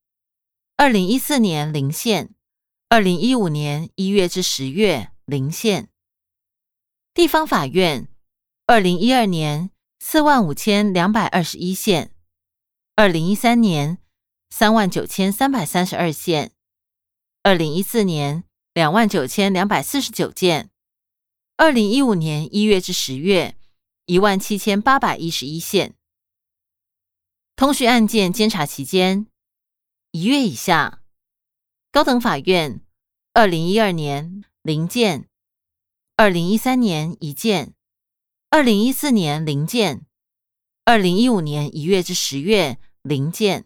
二零一四年零线，二零一五年一月至十月零线。地方法院二零一二年四万五千两百二十一线，二零一三年三万九千三百三十二线，二零一四年两万九千两百四十九件。二零一五年一月至十月，一万七千八百一十一件。通讯案件监察期间，一月以下。高等法院二零一二年零件，二零一三年一件，二零一四年零件，二零一五年一月至十月零件。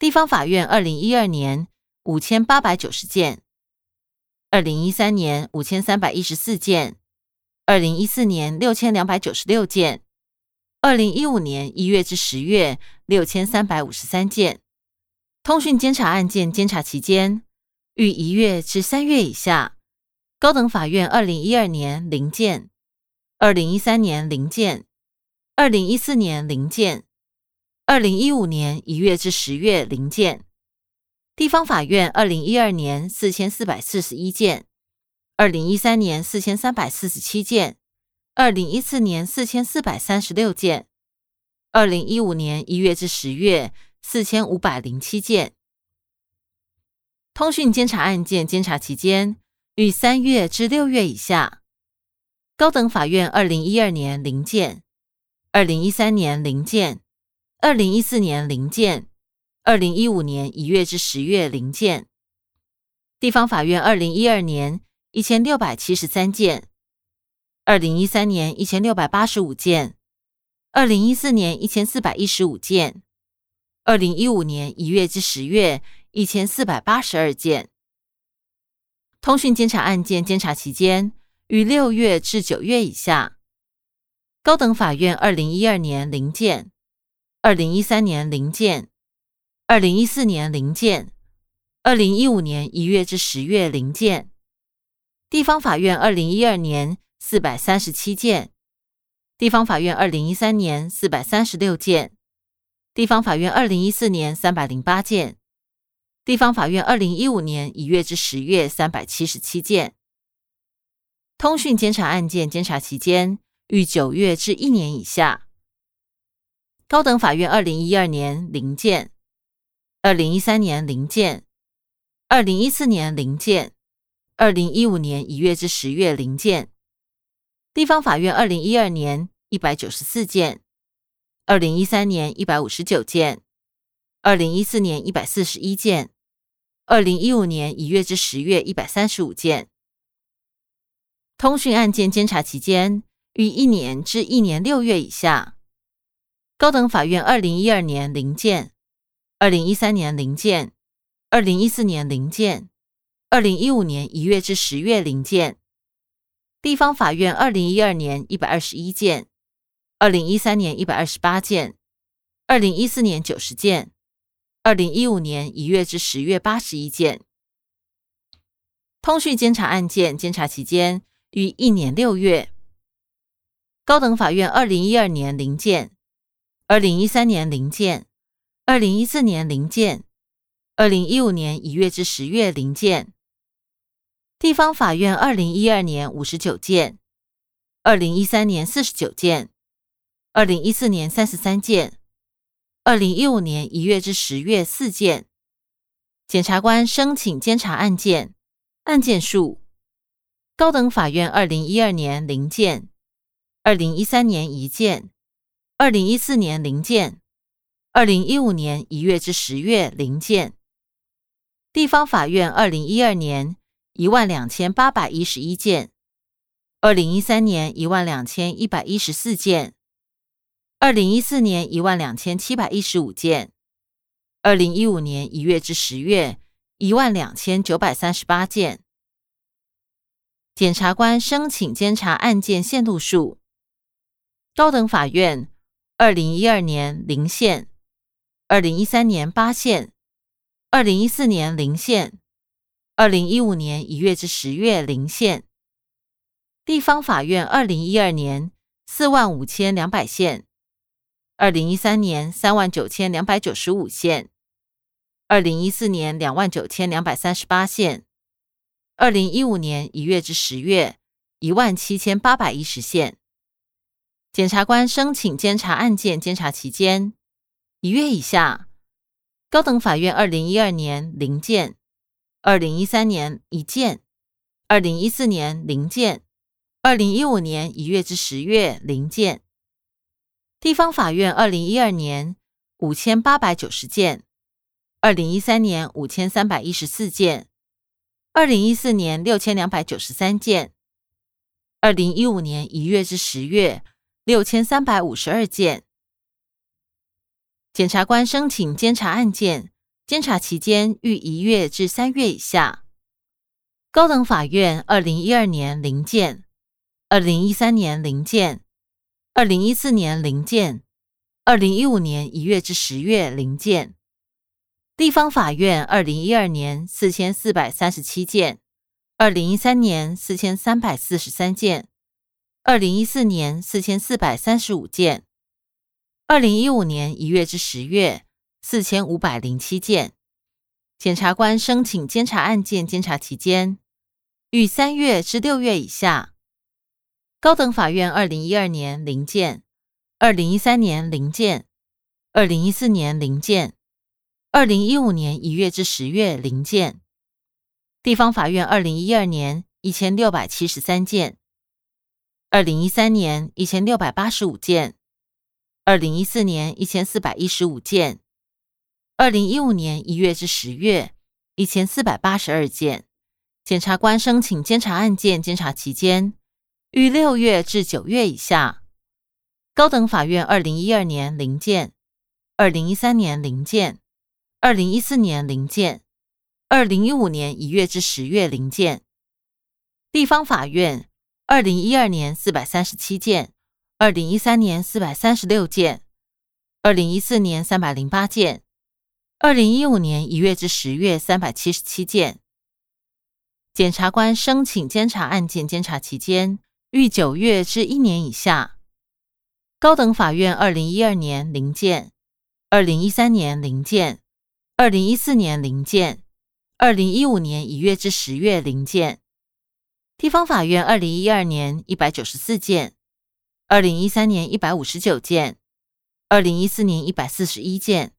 地方法院二零一二年五千八百九十件；二零一三年五千三百一十四件；二零一四年六千两百九十六件；二零一五年一月至十月六千三百五十三件。通讯监察案件监察期间，逾一月至三月以下，高等法院二零一二年零件，二零一三年零件，二零一四年零件，二零一五年一月至十月零件。地方法院二零一二年四千四百四十一件，二零一三年四千三百四十七件，二零一四年四千四百三十六件，二零一五年一月至十月。四千五百零七件，通讯监察案件监察期间于三月至六月以下。高等法院二零一二年零件，二零一三年零件，二零一四年零件，二零一五年一月至十月零件。地方法院二零一二年一千六百七十三件，二零一三年一千六百八十五件，二零一四年一千四百一十五件。二零一五年一月至十月，一千四百八十二件。通讯监察案件监察期间，于六月至九月以下。高等法院二零一二年零件，二零一三年零件，二零一四年零件，二零一五年一月至十月零件。地方法院二零一二年四百三十七件，地方法院二零一三年四百三十六件。地方法院二零一四年三百零八件，地方法院二零一五年一月至十月三百七十七件。通讯监察案件监察期间逾九月至一年以下。高等法院二零一二年零件，二零一三年零件，二零一四年零件，二零一五年一月至十月零件。地方法院二零一二年一百九十四件。二零一三年一百五十九件，二零一四年一百四十一件，二零一五年一月至十月一百三十五件。通讯案件监察期间于一年至一年六月以下。高等法院二零一二年零件，二零一三年零件，二零一四年零件，二零一五年一月至十月零件。地方法院二零一二年一百二十一件。二零一三年一百二十八件，二零一四年九十件，二零一五年一月至十月八十一件。通讯监察案件监察期间于一年六月。高等法院二零一二年零件，二零一三年零件，二零一四年零件，二零一五年一月至十月零件。地方法院二零一二年五十九件，二零一三年四十九件。二零一四年三十三件，二零一五年一月至十月四件。检察官申请监察案件案件数：高等法院二零一二年零件，二零一三年一件，二零一四年零件，二零一五年一月至十月零件。地方法院二零一二年一万两千八百一十一件，二零一三年一万两千一百一十四件。二零一四年一万两千七百一十五件，二零一五年一月至十月一万两千九百三十八件。检察官申请监察案件线路数：高等法院二零一二年零线，二零一三年八线，二零一四年零线，二零一五年一月至十月零线。地方法院二零一二年四万五千两百线。二零一三年三万九千两百九十五线，二零一四年两万九千两百三十八线，二零一五年一月至十月一万七千八百一十线。检察官申请监察案件监察期间一月以下。高等法院二零一二年零件，二零一三年一件，二零一四年零件，二零一五年一月至十月零件。地方法院二零一二年五千八百九十件，二零一三年五千三百一十四件，二零一四年六千两百九十三件，二零一五年一月至十月六千三百五十二件。检察官申请监察案件监察期间逾一月至三月以下。高等法院二零一二年零件，二零一三年零件，二零一四年零件，二零一五年一月至十月零件。地方法院二零一二年四千四百三十七件，二零一三年四千三百四十三件，二零一四年四千四百三十五件，二零一五年一月至十月四千五百零七件。检察官申请监察案件监察期间，于三月至六月以下。高等法院二零一二年零件，二零一三年零件，二零一四年零件。二零一五年一月至十月零件，地方法院二零一二年一千六百七十三件，二零一三年一千六百八十五件，二零一四年一千四百一十五件，二零一五年一月至十月一千四百八十二件。检察官申请监察案件监察期间，于六月至九月以下。高等法院二零一二年零件，二零一三年零件。二零一四年零件，二零一五年一月至十月零件。地方法院二零一二年四百三十七件，二零一三年四百三十六件，二零一四年三百零八件，二零一五年一月至十月三百七十七件。检察官申请监察案件监察期间，逾九月至一年以下。高等法院二零一二年零件，二零一三年零件。二零一四年零件，二零一五年一月至十月零件。地方法院二零一二年一百九十四件，二零一三年一百五十九件，二零一四年一百四十一件，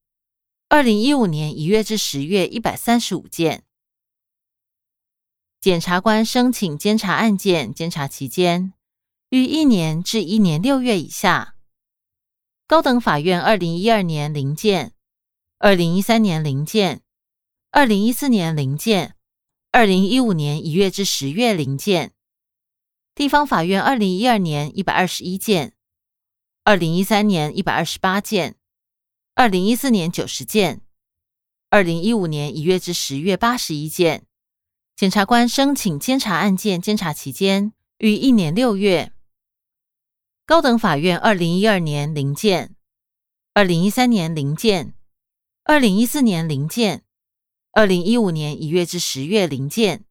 二零一五年一月至十月一百三十五件。检察官申请监察案件监察期间，于一年至一年六月以下。高等法院二零一二年零件。二零一三年零件，二零一四年零件，二零一五年一月至十月零件。地方法院二零一二年一百二十一件，二零一三年一百二十八件，二零一四年九十件，二零一五年一月至十月八十一件。检察官申请监察案件监察期间于一年六月。高等法院二零一二年零件，二零一三年零件。二零一四年零件，二零一五年一月至十月零件。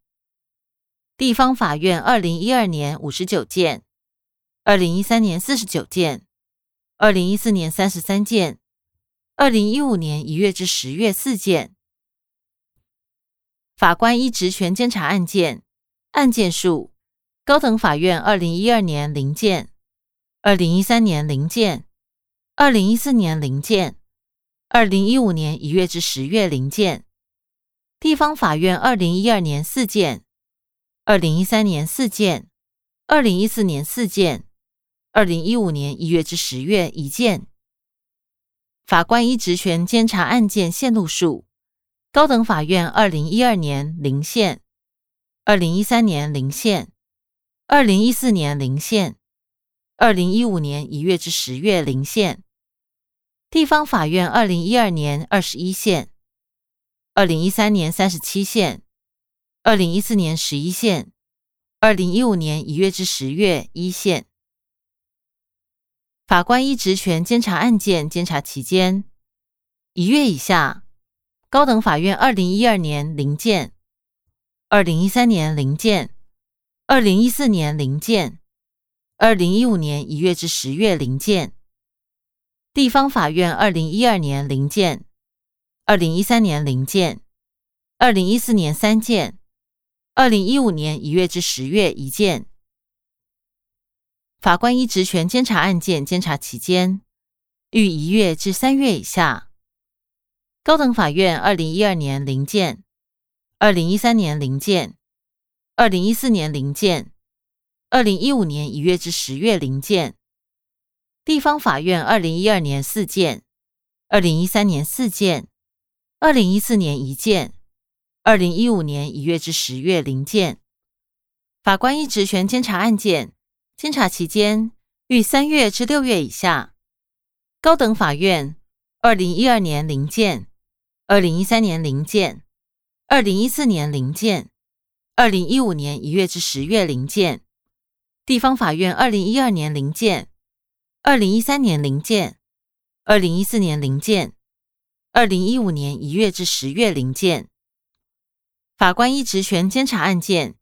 地方法院二零一二年五十九件，二零一三年四十九件，二零一四年三十三件，二零一五年一月至十月四件。法官依职权监察案件案件数，高等法院二零一二年零件，二零一三年零件，二零一四年零件。二零一五年一月至十月零件，地方法院二零一二年四件，二零一三年四件，二零一四年四件，二零一五年一月至十月一件。法官依职权监察案件线路数，高等法院二零一二年零线，二零一三年零线，二零一四年零线，二零一五年一月至十月零线。地方法院二零一二年二十一线，二零一三年三十七线，二零一四年十一线，二零一五年一月至十月一线。法官依职权监察案件监察期间一月以下。高等法院二零一二年零件，二零一三年零件，二零一四年零件，二零一五年一月至十月零件。地方法院二零一二年零件，二零一三年零件，二零一四年三件，二零一五年一月至十月一件。法官依职权监察案件监察期间，逾一月至三月以下。高等法院二零一二年零件，二零一三年零件，二零一四年零件，二零一五年一月至十月零件。地方法院二零一二年四件，二零一三年四件，二零一四年一件，二零一五年一月至十月零件。法官依职权监察案件，监察期间逾三月至六月以下。高等法院二零一二年零件，二零一三年零件，二零一四年零件，二零一五年一月至十月零件。地方法院二零一二年零件，二零一三年零件，二零一四年零件，二零一五年一月至十月零件。法官依职权监察案件，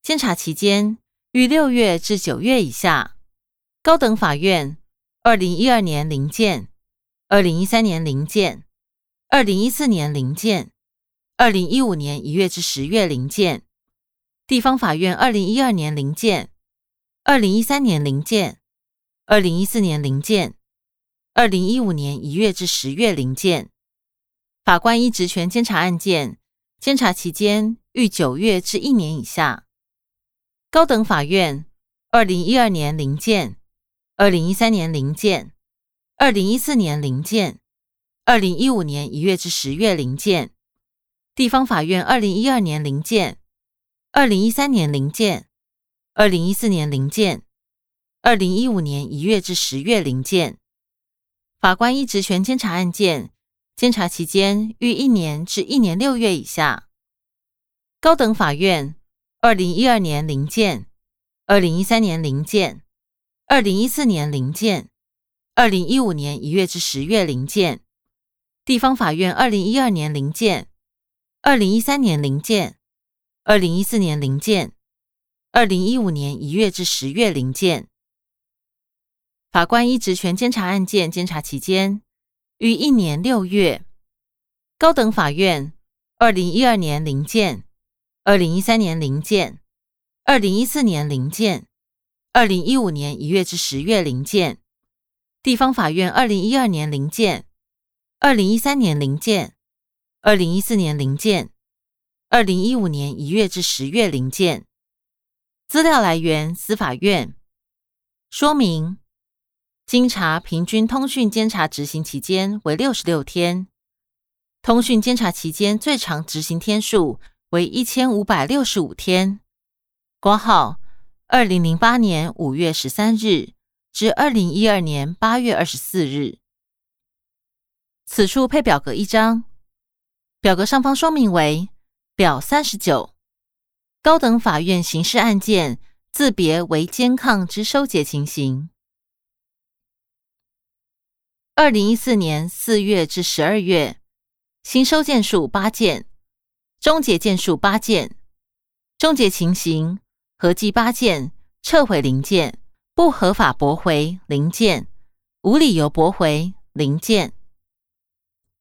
监察期间于六月至九月以下。高等法院二零一二年零件，二零一三年零件，二零一四年零件，二零一五年一月至十月零件。地方法院二零一二年零件。二零一三年零件，二零一四年零件，二零一五年一月至十月零件。法官依职权监察案件，监察期间逾九月至一年以下。高等法院二零一二年零件，二零一三年零件，二零一四年零件，二零一五年一月至十月零件。地方法院二零一二年零件，二零一三年零件。二零一四年零件，二零一五年一月至十月零件。法官依职权监察案件，监察期间逾一年至一年六月以下。高等法院二零一二年零件，二零一三年零件，二零一四年零件，二零一五年一月至十月零件。地方法院二零一二年零件，二零一三年零件，二零一四年零件。二零一五年一月至十月零件。法官依职权监察案件监察期间于一年六月。高等法院二零一二年零件，二零一三年零件，二零一四年零件，二零一五年一月至十月零件。地方法院二零一二年零件，二零一三年零件，二零一四年零件，二零一五年一月至十月零件。资料来源：司法院。说明：经查，平均通讯监察执行期间为六十六天，通讯监察期间最长执行天数为一千五百六十五天。挂号：二零零八年五月十三日至二零一二年八月二十四日。此处配表格一张，表格上方说明为表三十九。高等法院刑事案件自别为监抗之收结情形。二零一四年四月至十二月，新收件数八件，终结件数八件，终结情形合计八件，撤回零件，不合法驳回零件，无理由驳回零件。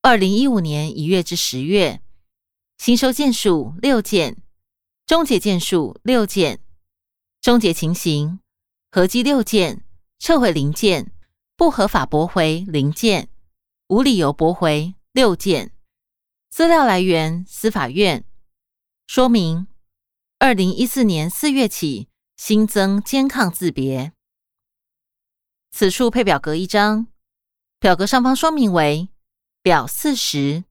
二零一五年一月至十月，新收件数六件。终结件数六件，终结情形合计六件，撤回零件，不合法驳回零件，无理由驳回六件。资料来源：司法院。说明：二零一四年四月起新增监抗自别。此处配表格一张，表格上方说明为表四十。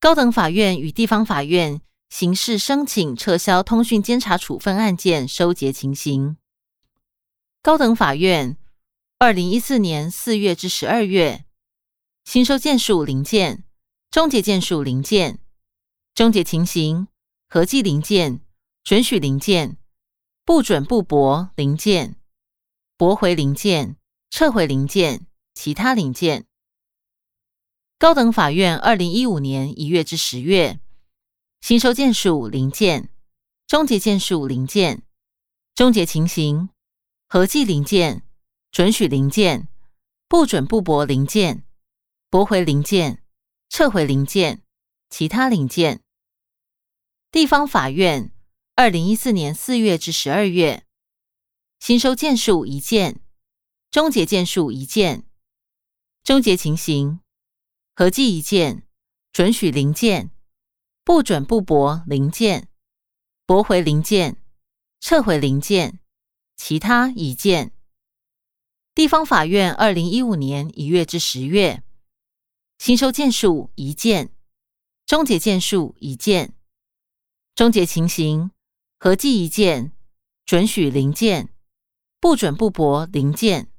高等法院与地方法院。刑事申请撤销通讯监察处分案件收结情形。高等法院二零一四年四月至十二月，新收件数零件，终结件数零件，终结情形合计零件，准许零件，不准不驳零件，驳回零件，撤回零件，其他零件。高等法院二零一五年一月至十月。新收件数零件，终结件数零件，终结情形合计零件，准许零件，不准不驳零件，驳回零件，撤回零件，其他零件。地方法院二零一四年四月至十二月，新收件数一件，终结件数一件，终结情形合计一件，准许零件。不准不驳零件，驳回零件，撤回零件，其他一件。地方法院二零一五年一月至十月，新收件数一件，终结件数一件，终结情形合计一件，准许零件，不准不驳零件，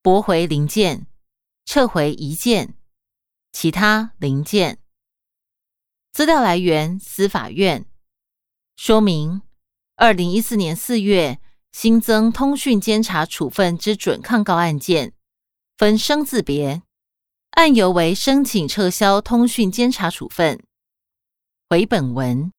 驳回零件，撤回一件，其他零件。资料来源：司法院。说明：二零一四年四月新增通讯监察处分之准抗告案件，分生字别，案由为申请撤销通讯监察处分。回本文。